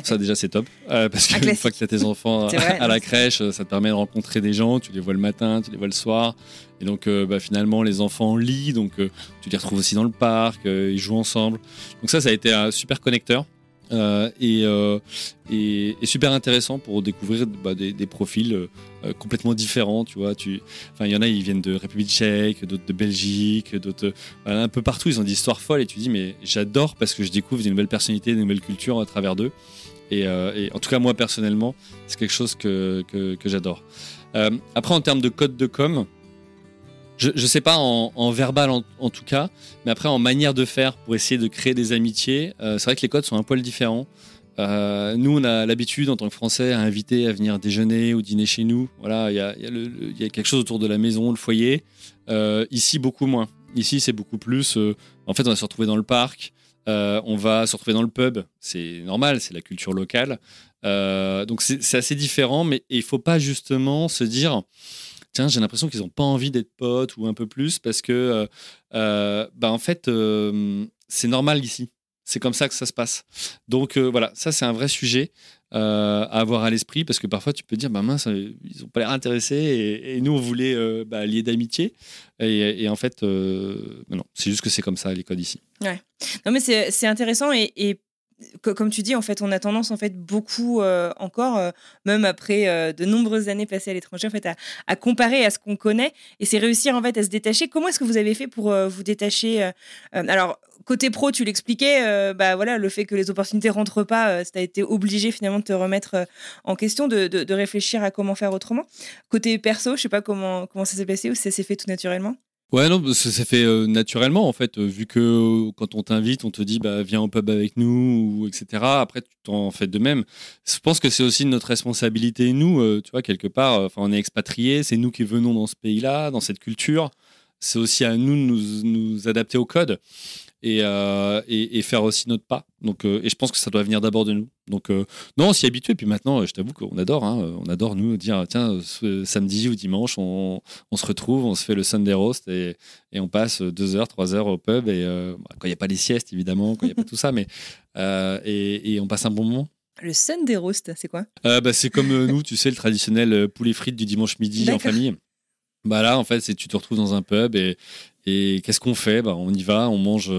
Ça déjà c'est top parce qu'une fois que tu as tes enfants à, la crèche, ça te permet de rencontrer des gens, tu les vois le matin, tu les vois le soir, et donc bah, finalement les enfants lient, donc tu les retrouves aussi dans le parc, ils jouent ensemble. Donc ça, ça a été un super connecteur. Euh, euh, et, et, super intéressant pour découvrir bah, des, profils euh, complètement différents. Tu vois, tu, il y en a, ils viennent de République Tchèque, d'autres de Belgique, d'autres un peu partout. Ils ont des histoires folles et tu dis, mais j'adore parce que je découvre des nouvelles personnalités, des nouvelles cultures à travers d'eux. Et, en tout cas, moi personnellement, c'est quelque chose que, que, j'adore. après, en termes de code de com, je ne sais pas en, verbal en, tout cas, mais après en manière de faire pour essayer de créer des amitiés, euh, c'est vrai que les codes sont un poil différents. Euh, nous, on a l'habitude en tant que Français à inviter à venir déjeuner ou dîner chez nous. Voilà, il y a, quelque chose autour de la maison, le foyer. Euh, ici, beaucoup moins. Ici, c'est beaucoup plus. en fait, on va se retrouver dans le parc. on va se retrouver dans le pub. C'est normal, c'est la culture locale. donc c'est assez différent, mais il faut pas justement se dire j'ai l'impression qu'ils n'ont pas envie d'être potes ou un peu plus parce que, euh, euh, bah, en fait, euh, c'est normal ici. C'est comme ça que ça se passe. Donc voilà, ça c'est un vrai sujet à avoir à l'esprit parce que parfois tu peux dire, bah mince, ils n'ont pas l'air intéressés et, nous on voulait bah, lier d'amitié. Et, en fait, non, c'est juste que c'est comme ça les codes ici. Ouais. Non mais c'est intéressant et comme tu dis, en fait, on a tendance, en fait, beaucoup euh, encore, euh, même après euh, de nombreuses années passées à l'étranger, en fait, à, comparer à ce qu'on connaît. Et c'est réussir, en fait, à se détacher. Comment est-ce que vous avez fait pour vous détacher Alors, côté pro, tu l'expliquais, bah voilà, le fait que les opportunités rentrent pas, tu as été obligé finalement de te remettre en question, de, de, réfléchir à comment faire autrement. Côté perso, je sais pas comment comment ça s'est passé ou ça s'est fait tout naturellement. Ouais, non, ça s'est fait euh, naturellement en fait, euh, vu que euh, quand on t'invite, on te dit bah viens au pub avec nous, ou, etc. Après, tu t'en fais de même. Je pense que c'est aussi notre responsabilité, nous, tu vois, quelque part. Enfin, on est expatriés, c'est nous qui venons dans ce pays-là, dans cette culture. C'est aussi à nous de nous, nous adapter au code. Euh, et, et, faire aussi notre pas. Donc, euh, et je pense que ça doit venir d'abord de nous. Donc, euh, non, on s'y habitue. Et puis maintenant, je t'avoue qu'on adore. Hein, on adore, nous, dire tiens, samedi ou dimanche, on, on, se retrouve, on se fait le Sunday roast et, et on passe deux heures, trois heures au pub. Et quand il n'y a pas les siestes, évidemment, quand il n'y a pas tout ça, mais et, et, on passe un bon moment. Le Sunday roast, c'est quoi? Bah, C'est comme nous, tu sais, le traditionnel poulet frites du dimanche midi en famille. Bah là, en fait, c'est tu te retrouves dans un pub et, et qu'est-ce qu'on fait? Bah, On y va, on mange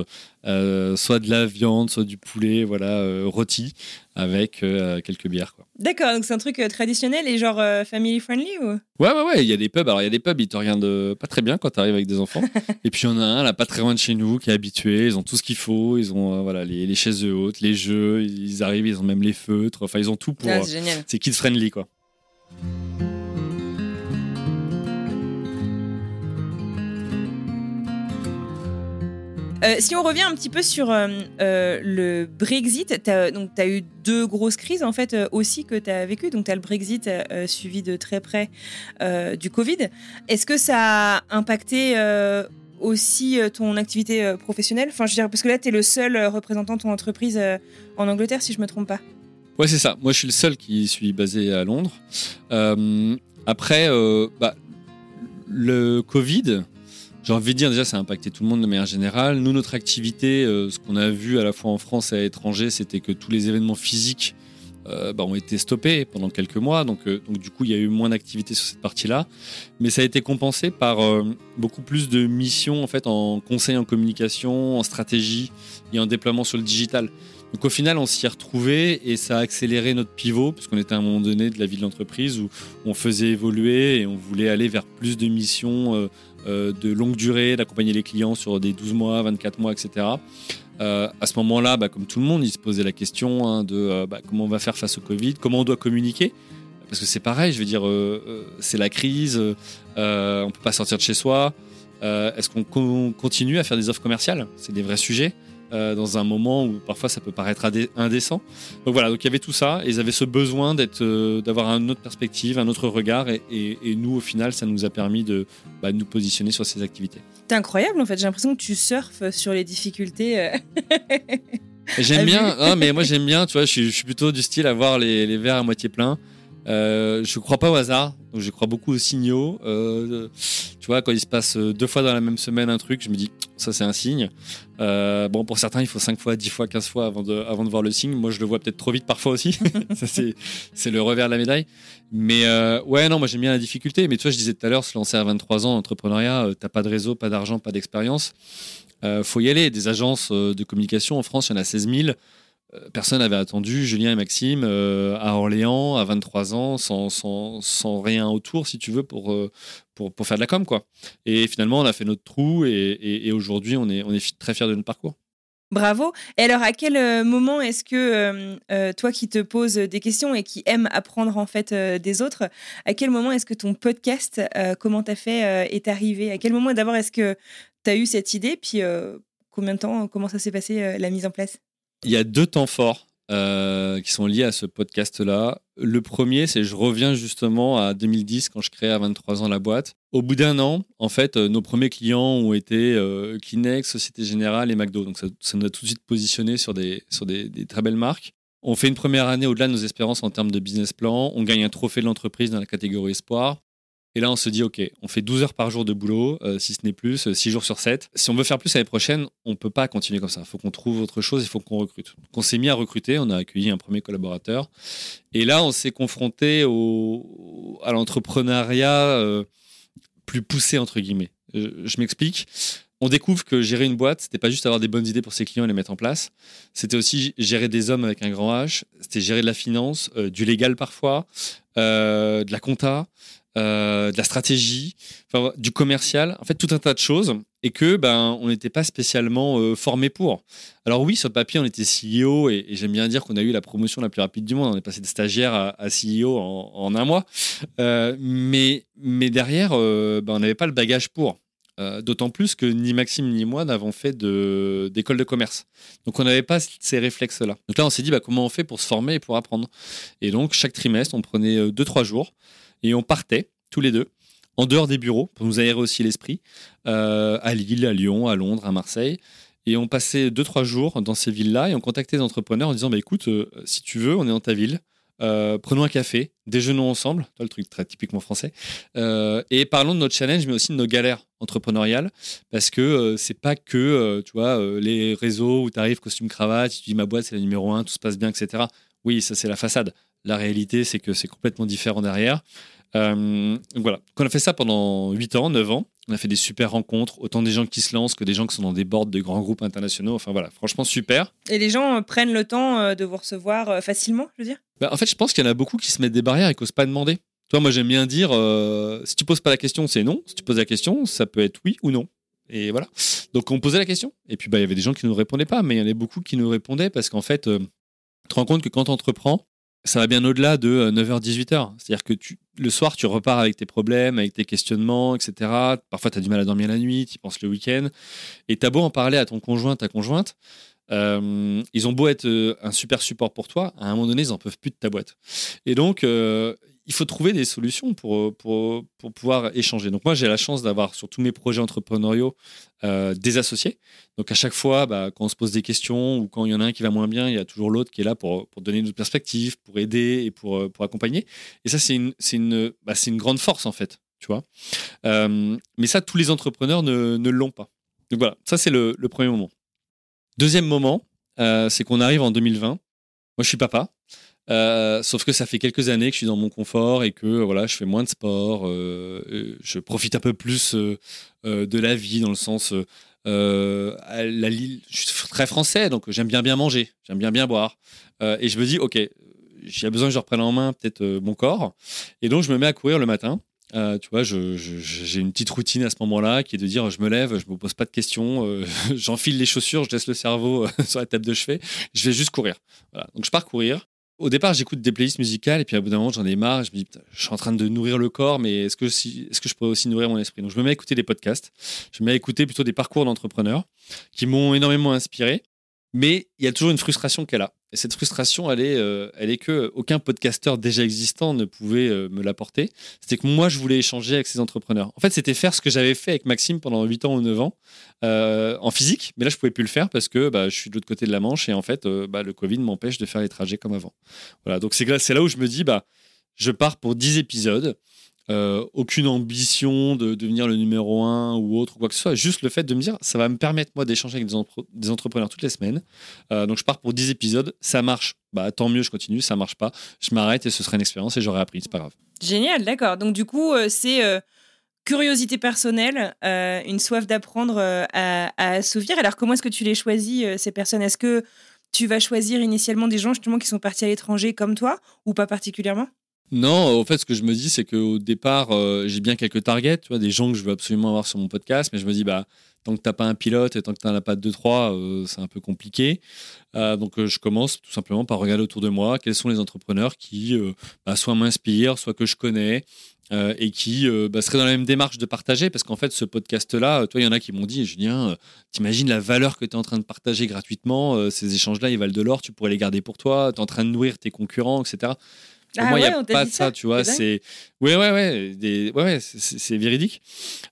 euh, soit de la viande, soit du poulet, voilà, euh, rôti, avec euh, quelques bières. D'accord, donc c'est un truc traditionnel et genre family friendly ou? Ouais, ouais, ouais. Il y a des pubs. Alors il y a des pubs, ils te regardent pas très bien quand tu arrives avec des enfants. et puis il y en a un là, pas très loin de chez nous, qui est habitué. Ils ont tout ce qu'il faut. Ils ont voilà les, les, chaises hautes, les jeux. Ils arrivent, ils ont même les feutres. Enfin, ils ont tout pour. Ah, c'est génial. C'est kids friendly, quoi. Euh, si on revient un petit peu sur euh, euh, le Brexit, tu as, eu deux grosses crises en fait aussi que tu as vécues. Donc tu as le Brexit suivi de très près du Covid. Est-ce que ça a impacté aussi ton activité professionnelle? Enfin, je veux dire, parce que là, tu es le seul représentant de ton entreprise en Angleterre, si je me trompe pas. Ouais, c'est ça. Moi, je suis le seul qui suis basé à Londres. après, bah, le Covid, j'ai envie de dire déjà, ça a impacté tout le monde de manière générale. Nous, notre activité, euh, ce qu'on a vu à la fois en France et à l'étranger, c'était que tous les événements physiques euh, bah, ont été stoppés pendant quelques mois. Donc, euh, donc du coup, il y a eu moins d'activité sur cette partie-là. Mais ça a été compensé par beaucoup plus de missions en, fait, en conseil en communication, en stratégie et en déploiement sur le digital. Donc au final, on s'y est retrouvé et ça a accéléré notre pivot, puisqu'on était à un moment donné de la vie de l'entreprise où on faisait évoluer et on voulait aller vers plus de missions de longue durée, d'accompagner les clients sur des 12 mois, 24 mois, etc. Euh, à ce moment-là, bah, comme tout le monde, il se posait la question hein, de euh, bah, comment on va faire face au Covid, comment on doit communiquer. Parce que c'est pareil, je veux dire, c'est la crise, on peut pas sortir de chez soi. Est-ce qu'on continue à faire des offres commerciales? C'est des vrais sujets. Euh, dans un moment où parfois ça peut paraître indécent. Donc voilà, donc il y avait tout ça, et ils avaient ce besoin d'être, euh, d'avoir une autre perspective, un autre regard, et, nous au final, ça nous a permis de, bah, nous positionner sur ces activités. C'est incroyable en fait, j'ai l'impression que tu surfes sur les difficultés. Euh. J'aime bien, hein, mais moi j'aime bien, tu vois, je suis, plutôt du style à voir les, les verres à moitié pleins. Euh, je crois pas au hasard, donc je crois beaucoup aux signaux. Euh, tu vois, quand il se passe deux fois dans la même semaine un truc, je me dis ça c'est un signe. Euh, bon, pour certains, il faut 5 fois, 10 fois, 15 fois avant de, voir le signe. Moi, je le vois peut-être trop vite parfois aussi. ça c'est le revers de la médaille. Mais ouais, non, moi j'aime bien la difficulté. Mais tu vois, je disais tout à l'heure, se lancer à 23 ans, entrepreneuriat, t'as pas de réseau, pas d'argent, pas d'expérience. faut y aller. Des agences de communication en France, il y en a 16 000. Euh, personne n'avait attendu Julien et Maxime euh, à Orléans à 23 ans sans, sans, sans, rien autour, si tu veux, pour, euh, pour, pour, faire de la com. Quoi. Et finalement, on a fait notre trou et, et, aujourd'hui, on est, on est très fiers de notre parcours. Bravo. Et alors, à quel moment est-ce que toi qui te poses des questions et qui aime apprendre en fait des autres, à quel moment est-ce que ton podcast, comment t'as fait, est arrivé? À quel moment d'abord est-ce que tu as eu cette idée? Puis combien de temps, comment ça s'est passé la mise en place? Il y a deux temps forts euh, qui sont liés à ce podcast-là. Le premier, c'est je reviens justement à 2010 quand je crée à 23 ans la boîte. Au bout d'un an, en fait, euh, nos premiers clients ont été euh, Société Générale et McDo. Donc ça, nous a tout de suite positionné sur des, sur des très belles marques. On fait une première année au-delà de nos espérances en termes de business plan. On gagne un trophée de l'entreprise dans la catégorie espoir. Et là, on se dit, OK, on fait 12 heures par jour de boulot, euh, si ce n'est plus, 6 euh, jours sur 7. Si on veut faire plus l'année prochaine, on ne peut pas continuer comme ça. Il faut qu'on trouve autre chose, il faut qu'on recrute. Donc, on s'est mis à recruter, on a accueilli un premier collaborateur. Et là, on s'est confronté au, à l'entrepreneuriat euh, plus poussé, entre guillemets. Je, m'explique. On découvre que gérer une boîte, c'était pas juste avoir des bonnes idées pour ses clients et les mettre en place. C'était aussi gérer des hommes avec un grand H. C'était gérer de la finance, du légal parfois, de la compta. Euh, de la stratégie, du commercial, en fait tout un tas de choses, et que ben on n'était pas spécialement euh, formé pour. Alors oui, sur le papier, on était CEO, et, j'aime bien dire qu'on a eu la promotion la plus rapide du monde. On est passé de stagiaire à, CEO en, un mois, euh, mais mais derrière, ben, on n'avait pas le bagage pour. Euh, d'autant plus que ni Maxime ni moi n'avons fait d'école de, commerce. Donc on n'avait pas ces réflexes-là. Donc là, on s'est dit bah, comment on fait pour se former et pour apprendre? Et donc chaque trimestre, on prenait 2-3 jours et on partait tous les deux en dehors des bureaux pour nous aérer aussi l'esprit, à Lille, à Lyon, à Londres, à Marseille. Et on passait 2-3 jours dans ces villes-là et on contactait des entrepreneurs en disant bah, écoute, si tu veux, on est dans ta ville. Euh, prenons un café, déjeunons ensemble, le truc très typiquement français, euh, et parlons de notre challenge, mais aussi de nos galères entrepreneuriales, parce que euh, c'est pas que, tu vois, les réseaux où tu arrives costume cravate, tu dis ma boîte c'est la numéro un, tout se passe bien, etc. Oui, ça c'est la façade. La réalité, c'est que c'est complètement différent derrière. Euh, voilà. On a fait ça pendant 8 ans, 9 ans. On a fait des super rencontres, autant des gens qui se lancent que des gens qui sont dans des boards de grands groupes internationaux. Enfin voilà, franchement super. Et les gens euh, prennent le temps euh, de vous recevoir facilement, je veux dire? Bah, En fait, je pense qu'il y en a beaucoup qui se mettent des barrières et qui n'osent pas demander. Toi, moi j'aime bien dire, si tu poses pas la question, c'est non. Si tu poses la question, ça peut être oui ou non. Et voilà. Donc on posait la question. Et puis bah, il y avait des gens qui ne nous répondaient pas, mais il y en avait beaucoup qui nous répondaient parce qu'en fait, tu te rends compte que quand tu entreprends, ça va bien au-delà de 9h-18h. Euh, C'est-à-dire que le soir, tu repars avec tes problèmes, avec tes questionnements, etc. Parfois, tu as du mal à dormir la nuit, tu penses le week-end. Et tu as beau en parler à ton conjoint, ta conjointe, euh, ils ont beau être euh, un super support pour toi, à un moment donné, ils n'en peuvent plus de ta boîte. Et donc, il faut trouver des solutions pour, pour, pour pouvoir échanger. Donc moi, j'ai la chance d'avoir sur tous mes projets entrepreneuriaux euh, des associés. Donc à chaque fois, bah, quand on se pose des questions ou quand il y en a un qui va moins bien, il y a toujours l'autre qui est là pour, pour donner une perspective, pour aider et pour, euh, pour accompagner. Et ça, c'est une, une, bah, une grande force en fait. Tu vois euh, mais ça, tous les entrepreneurs ne, ne l'ont pas. Donc voilà, ça c'est le, premier moment. Deuxième moment, c'est qu'on arrive en 2020. Moi, je suis papa. Euh, sauf que ça fait quelques années que je suis dans mon confort et que voilà, je fais moins de sport, euh, je profite un peu plus euh, de la vie dans le sens je suis très français donc j'aime bien bien manger, j'aime bien bien boire et je me dis ok, j'ai besoin que je reprenne en main peut-être mon corps et donc je me mets à courir le matin. tu vois, j'ai une petite routine à ce moment-là qui est de dire je me lève, je me pose pas de questions, j'enfile les chaussures, je laisse le cerveau sur la table de chevet, je vais juste courir. Donc je pars courir. Au départ, j'écoute des playlists musicales et puis à bout d'un moment, j'en ai marre. Je me dis, je suis en train de nourrir le corps, mais est-ce que, est-ce que je pourrais aussi nourrir mon esprit? Donc, je me mets à écouter des podcasts. Je me mets à écouter plutôt des parcours d'entrepreneurs qui m'ont énormément inspiré. Mais il y a toujours une frustration qu'elle a. Et cette frustration, elle est, euh, elle est que aucun podcasteur déjà existant ne pouvait euh, me l'apporter. C'était que moi, je voulais échanger avec ces entrepreneurs. En fait, c'était faire ce que j'avais fait avec Maxime pendant 8 ans ou 9 ans euh, en physique. Mais là, je pouvais plus le faire parce que bah, je suis de l'autre côté de la Manche et en fait, bah, le Covid m'empêche de faire les trajets comme avant. Voilà. Donc, c'est là où je me dis, bah, je pars pour 10 épisodes. Euh, aucune ambition de devenir le numéro un ou autre, ou quoi que ce soit. Juste le fait de me dire, ça va me permettre, moi, d'échanger avec des, entrepreneurs toutes les semaines. Euh, donc, je pars pour 10 épisodes. Ça marche, bah, tant mieux, je continue. Ça marche pas, je m'arrête et ce sera une expérience et j'aurai appris. C'est pas grave. Génial, d'accord. Donc, du coup, euh, c'est curiosité personnelle, une soif d'apprendre à, à, assouvir. Alors, comment est-ce que tu les choisis, ces personnes? Est-ce que tu vas choisir initialement des gens justement qui sont partis à l'étranger comme toi ou pas particulièrement? Non, en fait, ce que je me dis, c'est qu'au départ, euh, j'ai bien quelques targets, tu des gens que je veux absolument avoir sur mon podcast, mais je me dis, bah, tant que tu n'as pas un pilote et tant que tu n'en as pas deux, trois, euh, c'est un peu compliqué. Euh, donc, je commence tout simplement par regarder autour de moi quels sont les entrepreneurs qui bah, soit m'inspirent, soit que je connais. et qui bah, seraient dans la même démarche de partager, parce qu'en fait, ce podcast-là, toi, il y en a qui m'ont dit, Julien, t'imagines la valeur que tu es en train de partager gratuitement, ces échanges-là, ils valent de l'or, tu pourrais les garder pour toi, tu es en train de nourrir tes concurrents, etc. Pour ah moi, il n'y a pas de ça, tu vois. C'est ouais, ouais, ouais, des... ouais, ouais c'est véridique.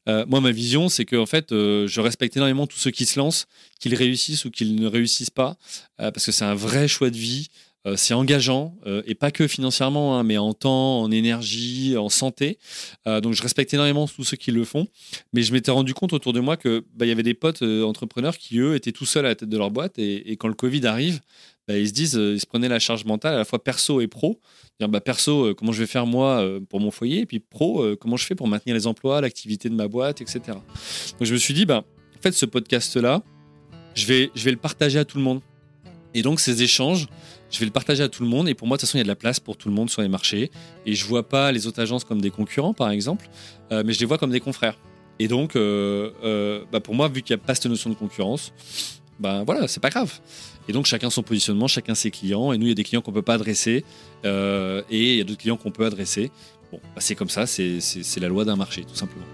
Euh, moi, ma vision, c'est que en fait, euh, je respecte énormément tous ceux qui se lancent, qu'ils réussissent ou qu'ils ne réussissent pas, euh, parce que c'est un vrai choix de vie. c'est engageant et pas que financièrement, hein, mais en temps, en énergie, en santé. donc, je respecte énormément tous ceux qui le font. Mais je m'étais rendu compte autour de moi que bah, il y avait des potes entrepreneurs qui eux étaient tout seuls à la tête de leur boîte et, et quand le Covid arrive, bah, ils se disent, ils se prenaient la charge mentale à la fois perso et pro dire bah, perso, euh, comment je vais faire moi euh, pour mon foyer, et puis pro, euh, comment je fais pour maintenir les emplois, l'activité de ma boîte, etc. Donc je me suis dit, bah, en ce podcast-là, je vais, je vais le partager à tout le monde. Et donc ces échanges, je vais le partager à tout le monde. Et pour moi, de toute façon, il y a de la place pour tout le monde sur les marchés. Et je vois pas les autres agences comme des concurrents, par exemple, mais je les vois comme des confrères. Et donc, bah, pour moi, vu qu'il n'y a pas cette notion de concurrence, ben voilà, c'est pas grave. Et donc chacun son positionnement, chacun ses clients. Et nous, il y a des clients qu'on peut pas adresser euh, et il y a d'autres clients qu'on peut adresser. Bon, bah, c'est comme ça, c'est la loi d'un marché, tout simplement.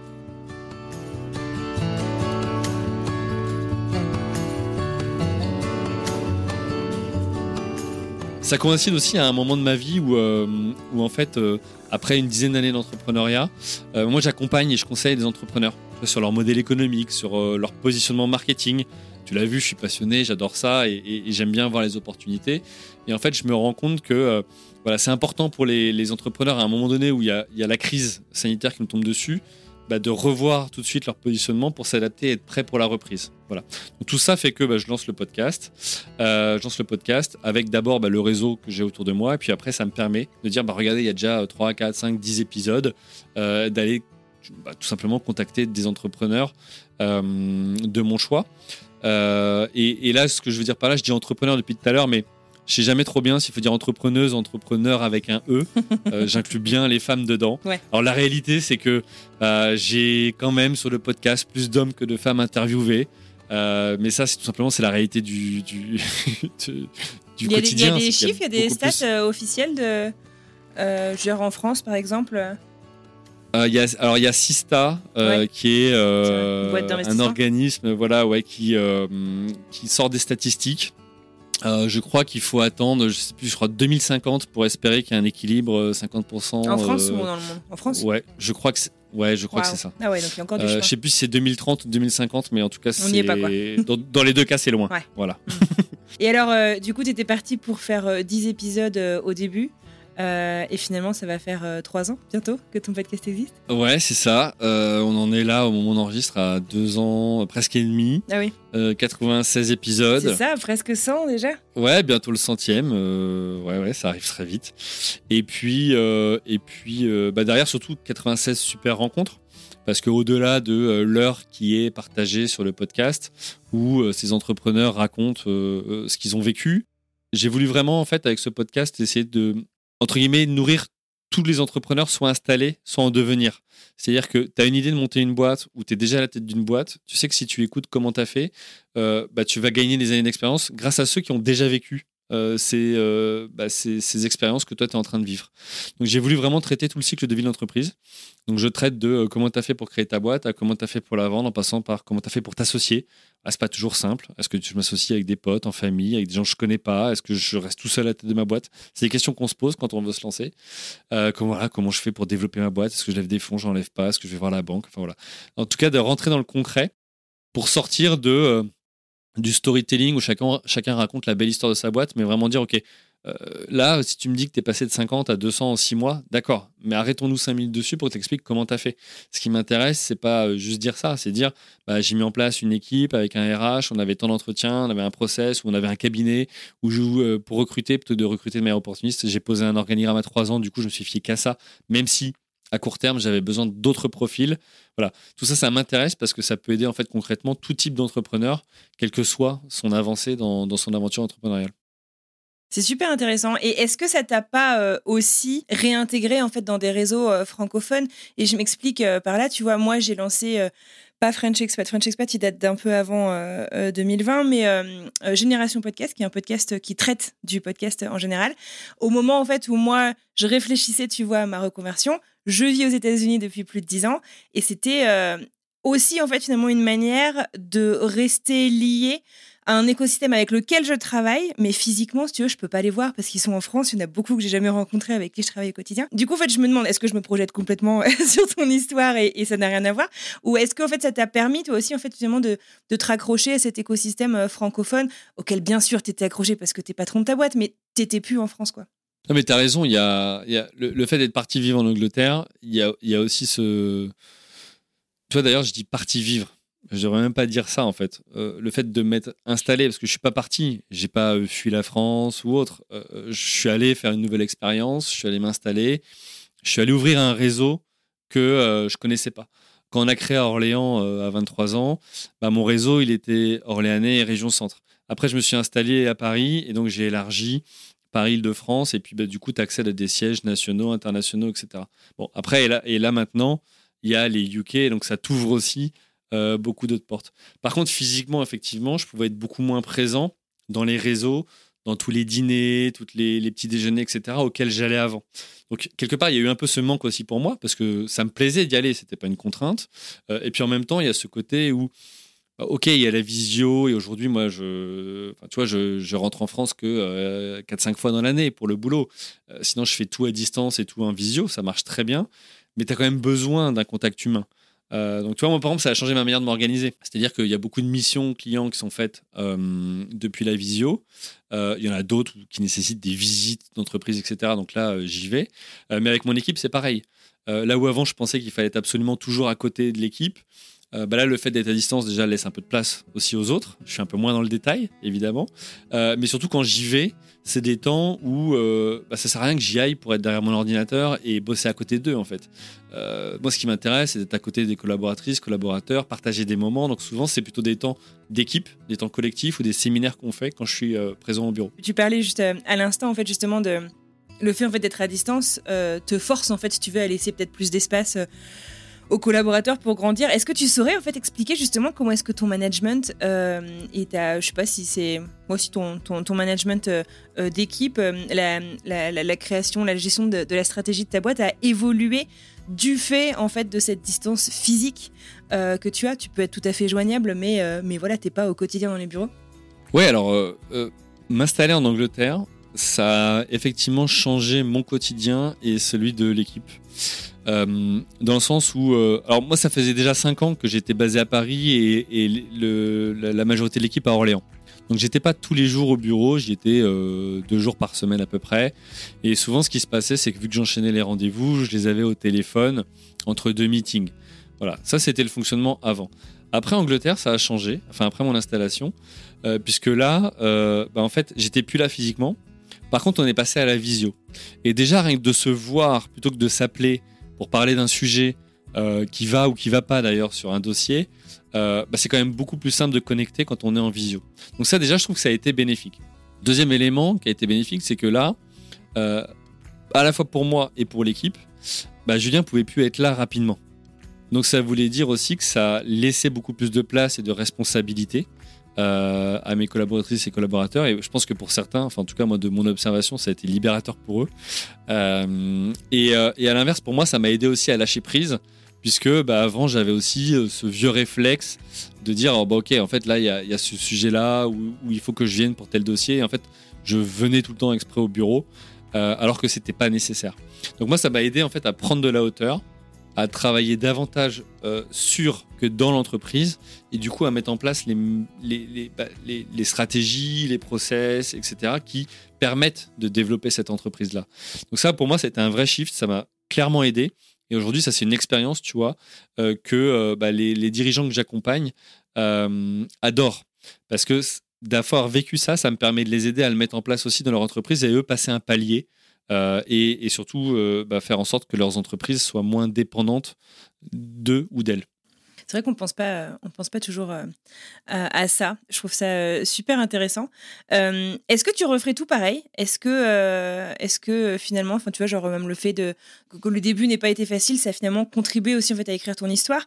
Ça coïncide aussi à un moment de ma vie où, euh, où en fait, euh, après une dizaine d'années d'entrepreneuriat, moi j'accompagne et je conseille des entrepreneurs sur leur modèle économique, sur leur positionnement marketing, tu l'as vu, je suis passionné, j'adore ça et, j'aime bien voir les opportunités. Et en fait, je me rends compte que voilà, c'est important pour les, entrepreneurs à un moment donné où il y a, la crise sanitaire qui nous tombe dessus, bah, de revoir tout de suite leur positionnement pour s'adapter et être prêt pour la reprise. Voilà. tout ça fait que bah, je lance le podcast. Euh, je lance le podcast avec d'abord bah, le réseau que j'ai autour de moi. Et puis après, ça me permet de dire, regardez, il y a déjà 3, 4, 5, 10 épisodes, euh, d'aller tout simplement contacter des entrepreneurs euh, de mon choix. Et, et, là, ce que je veux dire par là, je dis entrepreneur depuis tout à l'heure, mais je sais jamais trop bien s'il faut dire entrepreneuse, entrepreneur avec un E. Euh, J'inclus bien les femmes dedans. Alors la réalité, c'est que euh, j'ai quand même sur le podcast plus d'hommes que de femmes interviewées. Euh, mais ça, c'est tout simplement c'est la réalité du, du, du quotidien. Il y a des chiffres, il y a des stats euh, officiels de genre en France, par exemple. Euh, y a, alors il y a Sista qui est un organisme voilà ouais qui qui sort des statistiques euh, je crois qu'il faut attendre, je sais plus, je crois 2050 pour espérer qu'il y ait un équilibre 50%. Euh, en France ou dans le monde? En France? Ouais, je crois que c'est, ouais, je crois que c'est ça. Ah ouais, donc il y a encore du euh, Je sais plus si c'est 2030 ou 2050, mais en tout cas, c'est. Dans, dans, les deux cas, c'est loin. Voilà. Et alors, du coup, tu étais parti pour faire 10 épisodes au début. Euh, et finalement, ça va faire euh, trois ans bientôt que ton podcast existe. Ouais, c'est ça. Euh, on en est là au moment où on enregistre à deux ans, presque et demi. Ah oui. 96 épisodes. C'est ça, presque 100 déjà. Ouais, bientôt le centième. ouais, ouais, ça arrive très vite. Et puis, et puis bah derrière, surtout 96 super rencontres. Parce qu'au-delà de l'heure qui est partagée sur le podcast, où ces entrepreneurs racontent ce qu'ils ont vécu, j'ai voulu vraiment, en fait, avec ce podcast, essayer de entre guillemets, nourrir tous les entrepreneurs soit installés, soit en devenir. C'est-à-dire que tu as une idée de monter une boîte ou tu es déjà à la tête d'une boîte, tu sais que si tu écoutes comment tu as fait, euh, bah, tu vas gagner des années d'expérience grâce à ceux qui ont déjà vécu euh, euh, bah, ces, expériences que toi, tu es en train de vivre. Donc, j'ai voulu vraiment traiter tout le cycle de vie d'entreprise. Donc, je traite de euh, comment tu as fait pour créer ta boîte, à comment tu as fait pour la vendre, en passant par comment tu as fait pour t'associer. Ah, c'est pas toujours simple. Est-ce que je m'associe avec des potes, en famille, avec des gens que je connais pas? Est-ce que je reste tout seul à la tête de ma boîte? C'est des questions qu'on se pose quand on veut se lancer. comment, comment je fais pour développer ma boîte? Est-ce que je lève des fonds, j'en lève pas? Est-ce que je vais voir la banque? Enfin voilà. En tout cas, de rentrer dans le concret pour sortir de du storytelling où chacun, chacun raconte la belle histoire de sa boîte, mais vraiment dire, OK, euh, là, si tu me dis que tu es passé de 50 à 200 en 6 mois, d'accord, mais arrêtons-nous 5 minutes dessus pour t'expliquer comment tu as fait. Ce qui m'intéresse, c'est pas euh, juste dire ça, c'est dire bah, j'ai mis en place une équipe avec un RH, on avait tant d'entretiens, on avait un process, ou on avait un cabinet, où je, euh, pour recruter, plutôt de recruter de manière opportuniste, j'ai posé un organigramme à 3 ans, du coup, je me suis fié qu'à ça, même si à court terme, j'avais besoin d'autres profils. Voilà, tout ça, ça m'intéresse parce que ça peut aider en fait concrètement tout type d'entrepreneur, quelle que soit son avancée dans, son aventure entrepreneuriale. C'est super intéressant. Et est-ce que ça t'a pas euh, aussi réintégré en fait dans des réseaux euh, francophones? Et je m'explique euh, par là. Tu vois, moi j'ai lancé pas French Expat. French Expat, il date d'un peu avant 2020, mais Génération Podcast, qui est un podcast qui traite du podcast en général. Au moment en fait où moi je réfléchissais, tu vois, à ma reconversion, je vis aux États-Unis depuis plus de dix ans et c'était euh, aussi en fait finalement une manière de rester lié à un écosystème avec lequel je travaille, mais physiquement, si tu veux, je peux pas les voir parce qu'ils sont en France. Il y en a beaucoup que j'ai jamais rencontrés avec qui je travaille au quotidien. Du coup, en fait, je me demande, est-ce que je me projette complètement sur ton histoire et, ça n'a rien à voir, ou est-ce qu'en fait, ça t'a permis toi aussi, en fait, finalement, de, de te raccrocher à cet écosystème euh, francophone auquel, bien sûr, tu étais accroché parce que tu es patron de ta boîte, mais t'étais plus en France, quoi? Non, mais tu as raison, il y a, le, fait d'être parti vivre en Angleterre, il y a, aussi ce. Toi d'ailleurs, je dis parti vivre. Je devrais même pas dire ça en fait. Euh, le fait de m'être installé, parce que je suis pas parti, j'ai pas euh, fui la France ou autre. Euh, je suis allé faire une nouvelle expérience, je suis allé m'installer, je suis allé ouvrir un réseau que je connaissais pas. Quand on a créé Orléans à 23 ans, bah, mon réseau il était orléanais et région centre. Après, je me suis installé à Paris et donc j'ai élargi Paris-Île-de-France, et puis bah, du coup, tu accèdes à des sièges nationaux, internationaux, etc. Bon, après, et là, et là maintenant, il y a les UK, donc ça t'ouvre aussi euh, beaucoup d'autres portes. Par contre, physiquement, effectivement, je pouvais être beaucoup moins présent dans les réseaux, dans tous les dîners, tous les, petits déjeuners, etc., auxquels j'allais avant. Donc, quelque part, il y a eu un peu ce manque aussi pour moi, parce que ça me plaisait d'y aller, c'était pas une contrainte. Euh, et puis en même temps, il y a ce côté où ok, il y a la visio et aujourd'hui, moi, je, tu vois, je, rentre en France que 4-5 fois dans l'année pour le boulot. sinon, je fais tout à distance et tout en visio, ça marche très bien. Mais tu as quand même besoin d'un contact humain. Euh, donc, tu vois, moi, par exemple, ça a changé ma manière de m'organiser. C'est-à-dire qu'il y a beaucoup de missions clients qui sont faites euh, depuis la visio. Euh, il y en a d'autres qui nécessitent des visites d'entreprise, etc. Donc là, j'y vais. mais avec mon équipe, c'est pareil. là où avant, je pensais qu'il fallait être absolument toujours à côté de l'équipe, euh, bah là, le fait d'être à distance déjà laisse un peu de place aussi aux autres. Je suis un peu moins dans le détail, évidemment. Euh, mais surtout quand j'y vais, c'est des temps où euh, bah, ça sert à rien que j'y aille pour être derrière mon ordinateur et bosser à côté d'eux, en fait. moi, ce qui m'intéresse, c'est d'être à côté des collaboratrices, collaborateurs, partager des moments. Donc souvent, c'est plutôt des temps d'équipe, des temps collectifs ou des séminaires qu'on fait quand je suis présent au bureau. Tu parlais juste à l'instant, en fait, justement de le fait en fait d'être à distance te force en fait si tu veux à laisser peut-être plus d'espace aux collaborateurs pour grandir. Est-ce que tu saurais en fait expliquer justement comment est-ce que ton management euh, et ta, je sais pas si c'est moi aussi ton, ton, management euh, euh, d'équipe, euh, la, la, création, la gestion de, la stratégie de ta boîte a évolué du fait en fait de cette distance physique que tu as? Tu peux être tout à fait joignable, mais mais voilà, t'es pas au quotidien dans les bureaux? Ouais, alors m'installer en Angleterre, ça a effectivement changé mon quotidien et celui de l'équipe. Euh, dans le sens où, euh, alors moi, ça faisait déjà 5 ans que j'étais basé à Paris et, la, majorité de l'équipe à Orléans. Donc j'étais pas tous les jours au bureau, j'y étais euh, deux jours par semaine à peu près. Et souvent, ce qui se passait, c'est que vu que j'enchaînais les rendez-vous, je les avais au téléphone entre deux meetings. Voilà, ça c'était le fonctionnement avant. Après Angleterre, ça a changé. Enfin après mon installation, puisque là, bah, en fait, j'étais plus là physiquement. Par contre, on est passé à la visio. Et déjà, rien que de se voir plutôt que de s'appeler pour parler d'un sujet euh, qui va ou qui va pas d'ailleurs sur un dossier, euh, bah, c'est quand même beaucoup plus simple de connecter quand on est en visio. Donc ça déjà, je trouve que ça a été bénéfique. Deuxième élément qui a été bénéfique, c'est que là, euh, à la fois pour moi et pour l'équipe, bah, Julien pouvait plus être là rapidement. Donc ça voulait dire aussi que ça laissait beaucoup plus de place et de responsabilité euh, à mes collaboratrices et collaborateurs. Et je pense que pour certains, enfin en tout cas moi de mon observation, ça a été libérateur pour eux. Euh, et, euh, et, à l'inverse, pour moi, ça m'a aidé aussi à lâcher prise, puisque bah, avant j'avais aussi ce vieux réflexe de dire oh, bah, ok, en fait là il y a, ce sujet-là où, où, il faut que je vienne pour tel dossier. Et en fait, je venais tout le temps exprès au bureau. alors que c'était pas nécessaire. Donc moi, ça m'a aidé en fait à prendre de la hauteur, à travailler davantage euh, sur que dans l'entreprise et du coup à mettre en place les, les, bah, les, les, stratégies, les process, etc. qui permettent de développer cette entreprise-là. Donc ça, pour moi, c'était un vrai shift, ça m'a clairement aidé. Et aujourd'hui, ça, c'est une expérience, tu vois, euh, que euh, bah, les, dirigeants que j'accompagne adorent. Parce que d'avoir vécu ça, ça me permet de les aider à le mettre en place aussi dans leur entreprise et eux passer un palier euh, et, surtout euh, bah, faire en sorte que leurs entreprises soient moins dépendantes d'eux ou d'elles. C'est vrai qu'on pense pas, on pense pas toujours euh, à, ça. Je trouve ça super intéressant. est-ce que tu referais tout pareil? Est-ce que, est-ce que finalement, enfin, tu vois, genre même le fait que le début n'ait pas été facile, ça a finalement contribué aussi en fait à écrire ton histoire.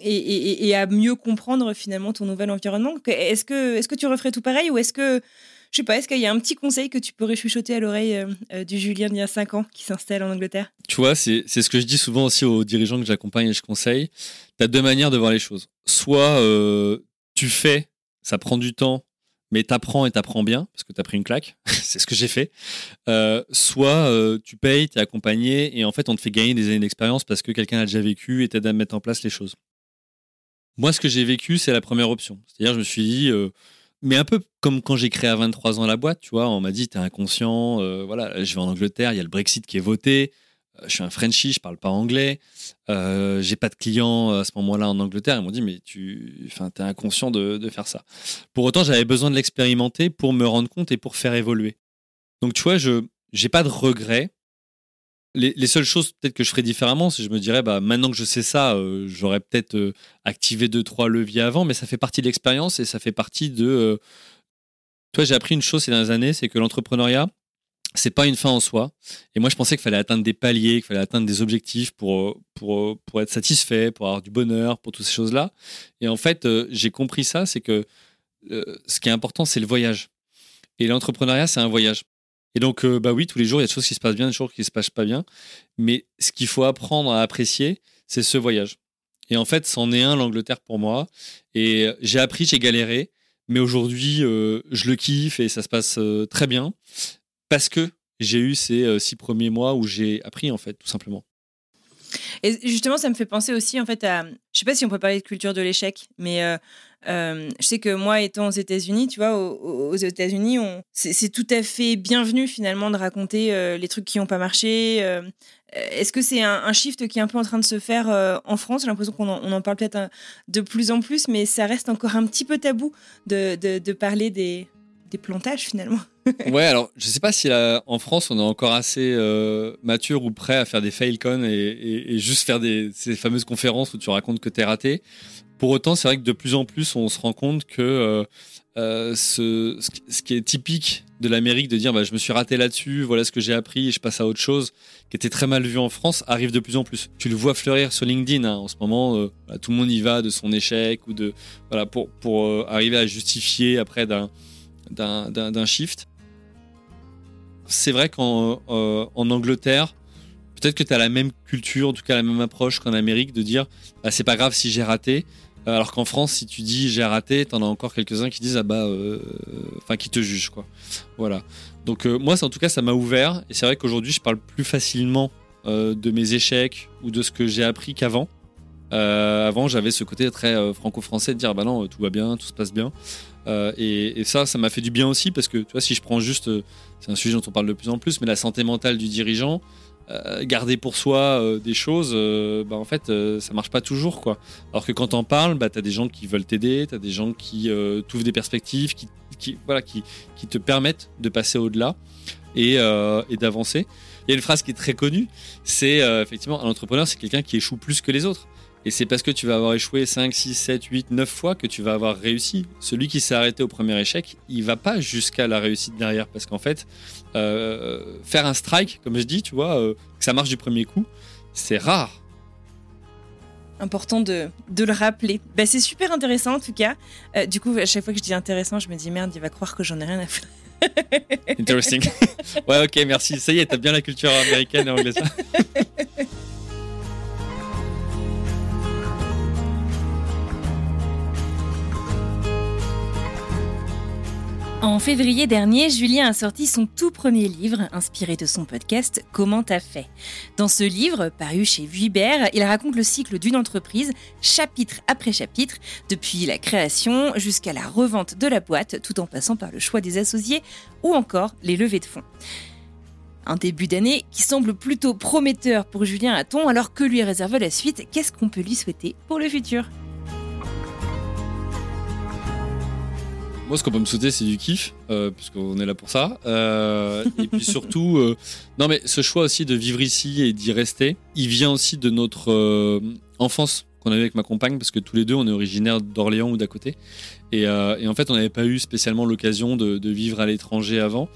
Et, et, à mieux comprendre finalement ton nouvel environnement? Est-ce que, est-ce que tu referais tout pareil ou est-ce que je sais pas, est-ce qu'il y a un petit conseil que tu pourrais chuchoter à l'oreille euh, euh, du Julien d'il y a 5 ans qui s'installe en Angleterre? Tu vois, c'est ce que je dis souvent aussi aux dirigeants que j'accompagne et je conseille. Tu as deux manières de voir les choses. Soit euh, tu fais, ça prend du temps, mais t'apprends et t'apprends bien, parce que t'as pris une claque, c'est ce que j'ai fait. soit tu payes, t'es accompagné, et en fait on te fait gagner des années d'expérience parce que quelqu'un a déjà vécu et t'aide à mettre en place les choses. Moi, ce que j'ai vécu, c'est la première option. C'est-à-dire, je me suis dit, mais un peu comme quand j'ai créé à 23 ans la boîte, tu vois, on m'a dit, t'es inconscient, euh, voilà, je vais en Angleterre, il y a le Brexit qui est voté, euh, je suis un Frenchie, je parle pas anglais, euh, j'ai pas de clients à ce moment-là en Angleterre. Ils m'ont dit, mais tu enfin, es inconscient de, de, faire ça. Pour autant, j'avais besoin de l'expérimenter pour me rendre compte et pour faire évoluer. Donc, tu vois, je n'ai pas de regrets les, seules choses peut-être que je ferais différemment, c'est je me dirais, bah, maintenant que je sais ça, euh, j'aurais peut-être euh, activé deux, trois leviers avant, mais ça fait partie de l'expérience et ça fait partie de. Euh, toi, j'ai appris une chose ces dernières années, c'est que l'entrepreneuriat, c'est pas une fin en soi. Et moi, je pensais qu'il fallait atteindre des paliers, qu'il fallait atteindre des objectifs pour, pour, pour être satisfait, pour avoir du bonheur, pour toutes ces choses-là. Et en fait, j'ai compris ça, c'est que ce qui est important, c'est le voyage. Et l'entrepreneuriat, c'est un voyage. Et donc, euh, bah oui, tous les jours, il y a des choses qui se passent bien, des choses qui se passent pas bien. Mais ce qu'il faut apprendre à apprécier, c'est ce voyage. Et en fait, c'en est un l'Angleterre pour moi. Et j'ai appris, j'ai galéré, mais aujourd'hui, je le kiffe et ça se passe très bien parce que j'ai eu ces six premiers mois où j'ai appris en fait, tout simplement. Et justement, ça me fait penser aussi en fait à, je sais pas si on peut parler de culture de l'échec, mais je sais que moi, étant aux États-Unis, tu vois, aux, États-Unis, c'est tout à fait bienvenu finalement de raconter les trucs qui n'ont pas marché. Est-ce que c'est un, shift qui est un peu en train de se faire en France? J'ai l'impression qu'on en, parle peut-être de plus en plus, mais ça reste encore un petit peu tabou de, parler des, plantages finalement. ouais, alors je sais pas si en France on est encore assez mature ou prêt à faire des failcon et, et, juste faire ces fameuses conférences où tu racontes que tu es raté. Pour autant, c'est vrai que de plus en plus on se rend compte que euh, euh, ce, qui est typique de l'Amérique de dire bah, je me suis raté là-dessus, voilà ce que j'ai appris et je passe à autre chose, qui était très mal vu en France, arrive de plus en plus. Tu le vois fleurir sur LinkedIn hein, en ce moment, bah, tout le monde y va de son échec ou de voilà pour pour arriver à justifier après d'un shift. C'est vrai qu'en euh, en Angleterre, peut-être que tu as la même culture, en tout cas la même approche qu'en Amérique, de dire bah, c'est pas grave si j'ai raté. Euh, alors qu'en France, si tu dis j'ai raté, t'en as encore quelques-uns qui disent ah bah, euh, enfin qui te jugent quoi. Voilà. Donc moi, en tout cas, ça m'a ouvert et c'est vrai qu'aujourd'hui, je parle plus facilement de mes échecs ou de ce que j'ai appris qu'avant. avant, j'avais ce côté très franco-français de dire bah non, tout va bien, tout se passe bien. Euh, et, ça, ça m'a fait du bien aussi parce que, tu vois, si je prends juste, euh, c'est un sujet dont on parle de plus en plus, mais la santé mentale du dirigeant, euh, garder pour soi des choses, bah, en fait, ça marche pas toujours, quoi. Alors que quand on parles, bah, tu as des gens qui veulent t'aider, tu as des gens qui t'ouvrent des perspectives, qui, qui, voilà, qui, qui te permettent de passer au-delà et, et d'avancer. Il y a une phrase qui est très connue, c'est effectivement, un entrepreneur, c'est quelqu'un qui échoue plus que les autres. Et c'est parce que tu vas avoir échoué 5, 6, 7, 8, 9 fois que tu vas avoir réussi. Celui qui s'est arrêté au premier échec, il va pas jusqu'à la réussite derrière. Parce qu'en fait, euh, faire un strike, comme je dis, tu vois, euh, que ça marche du premier coup, c'est rare. Important de, de le rappeler. Bah, c'est super intéressant en tout cas. Euh, du coup, à chaque fois que je dis intéressant, je me dis merde, il va croire que j'en ai rien à faire. Interesting. ouais, ok, merci. Ça y est, t'as bien la culture américaine et anglaise. En février dernier, Julien a sorti son tout premier livre, inspiré de son podcast Comment t'as fait Dans ce livre, paru chez Vuibert, il raconte le cycle d'une entreprise, chapitre après chapitre, depuis la création jusqu'à la revente de la boîte, tout en passant par le choix des associés ou encore les levées de fonds. Un début d'année qui semble plutôt prometteur pour Julien Hatton, alors que lui réserve la suite, qu'est-ce qu'on peut lui souhaiter pour le futur? Moi, ce qu'on peut me souhaiter, c'est du kiff, euh, puisqu'on est là pour ça. Euh, et puis surtout, euh, non, mais ce choix aussi de vivre ici et d'y rester, il vient aussi de notre enfance qu'on a eu avec ma compagne, parce que tous les deux, on est originaires d'Orléans ou d'à côté. Et, et, en fait, on n'avait pas eu spécialement l'occasion de, de, vivre à l'étranger avant,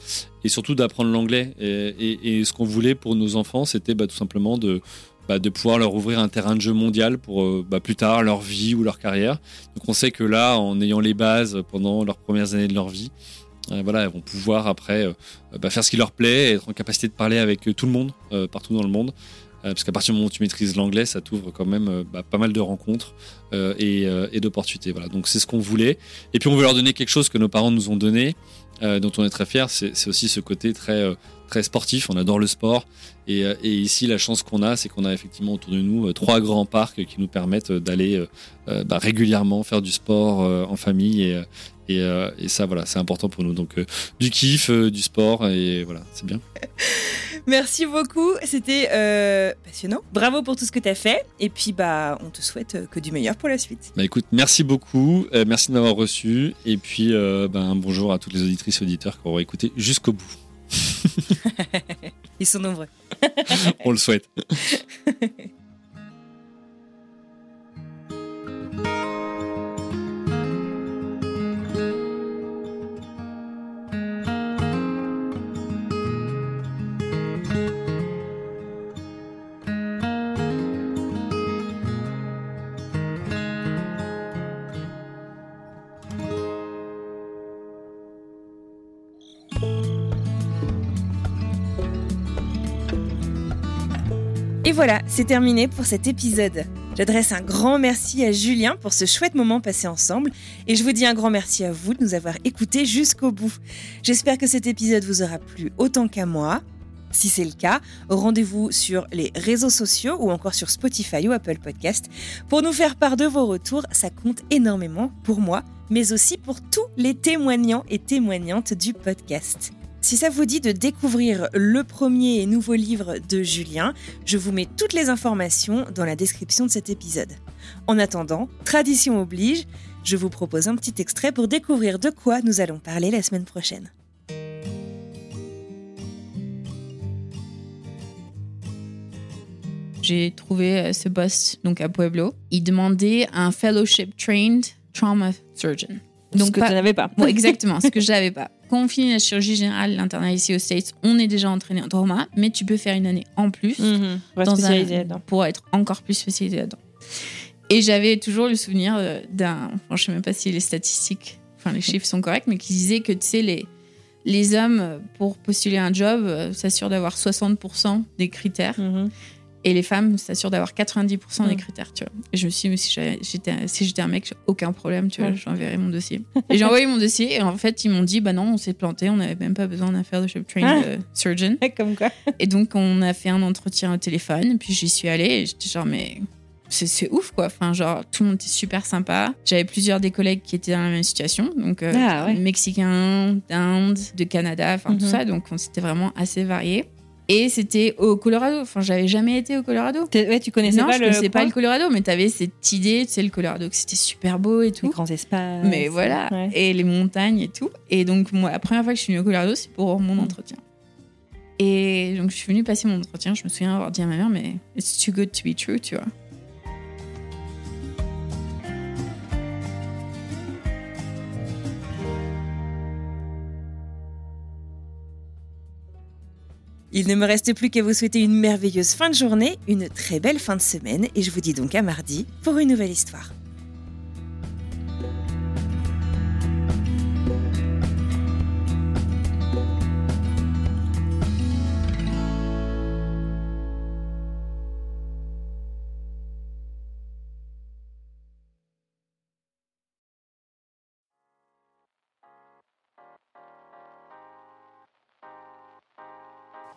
et surtout d'apprendre l'anglais. Et, et, et, ce qu'on voulait pour nos enfants, c'était bah, tout simplement de, bah, de pouvoir leur ouvrir un terrain de jeu mondial pour euh, bah, plus tard leur vie ou leur carrière. Donc on sait que là, en ayant les bases pendant leurs premières années de leur vie, euh, voilà, elles vont pouvoir après euh, bah, faire ce qui leur plaît, être en capacité de parler avec tout le monde, partout dans le monde. parce qu'à partir du moment où tu maîtrises l'anglais, ça t'ouvre quand même pas mal de rencontres et, d'opportunités. Voilà. Donc c'est ce qu'on voulait. Et puis on veut leur donner quelque chose que nos parents nous ont donné, dont on est très fiers. C'est aussi ce côté très très sportif, on adore le sport. Et, euh, ici, la chance qu'on a, c'est qu'on a effectivement autour de nous euh, trois grands parcs qui nous permettent euh, d'aller bah, régulièrement faire du sport en famille. Et, et, ça, voilà, c'est important pour nous. Donc, du kiff, du sport, et voilà, c'est bien. Merci beaucoup, c'était passionnant. Bravo pour tout ce que tu as fait. Et puis, bah, on te souhaite que du meilleur pour la suite. Bah, écoute, merci beaucoup. merci de m'avoir reçu. Et puis, bah, un bonjour à toutes les auditrices et auditeurs qui auront écouté jusqu'au bout. Ils sont nombreux. On le souhaite. voilà, c'est terminé pour cet épisode. J'adresse un grand merci à Julien pour ce chouette moment passé ensemble et je vous dis un grand merci à vous de nous avoir écoutés jusqu'au bout. J'espère que cet épisode vous aura plu autant qu'à moi. Si c'est le cas, rendez-vous sur les réseaux sociaux ou encore sur Spotify ou Apple Podcast pour nous faire part de vos retours. Ça compte énormément pour moi, mais aussi pour tous les témoignants et témoignantes du podcast. Si ça vous dit de découvrir le premier et nouveau livre de Julien, je vous mets toutes les informations dans la description de cet épisode. En attendant, tradition oblige, je vous propose un petit extrait pour découvrir de quoi nous allons parler la semaine prochaine. J'ai trouvé euh, ce poste donc à Pueblo. Il demandait un fellowship trained trauma surgeon. Donc, ce que tu n'avais pas. Bon, exactement, ce que je n'avais pas. Quand on finit la chirurgie générale, l'internat ici aux States, on est déjà entraîné en trauma, mais tu peux faire une année en plus Mhm. dans un- pour être encore plus spécialisé là-dedans. Et j'avais toujours le souvenir euh, d'un, enfin, je sais même pas si les statistiques, enfin les chiffres sont corrects, mais qui disait que tu sais les les hommes euh, pour postuler un job euh, s'assurent d'avoir 60% des critères Mhm. Et les femmes s'assurent d'avoir 90% des Mm. critères, tu vois. Et je me suis dit, mais si j'étais si un mec, aucun problème, tu vois, j'enverrais mon dossier. et j'ai envoyé mon dossier et en fait, ils m'ont dit, bah non, on s'est planté, on n'avait même pas besoin d'un fellowship trained Ah. surgeon. Comme quoi. Et donc, on a fait un entretien au téléphone, puis j'y suis allée, et j'étais genre, mais c'est ouf, quoi. Enfin, genre, tout le monde était super sympa. J'avais plusieurs des collègues qui étaient dans la même situation, donc euh, Ah, ouais. mexicains, d'Inde, de Canada, enfin tout Mhm. ça, donc on- c'était vraiment assez varié. Et c'était au Colorado. Enfin, j'avais jamais été au Colorado. Ouais, tu connaissais non, pas je le connaissais pas le Colorado, mais t'avais cette idée, tu sais, le Colorado, que c'était super beau et Les tout. grands espaces. Mais voilà, Ouais. et les montagnes et tout. Et donc, moi, la première fois que je suis venue au Colorado, c'est pour mon Mm. entretien. Et donc, je suis venue passer mon entretien. Je me souviens avoir dit à ma mère, mais it's too good to be true, tu vois. Il ne me reste plus qu'à vous souhaiter une merveilleuse fin de journée, une très belle fin de semaine, et je vous dis donc à mardi pour une nouvelle histoire.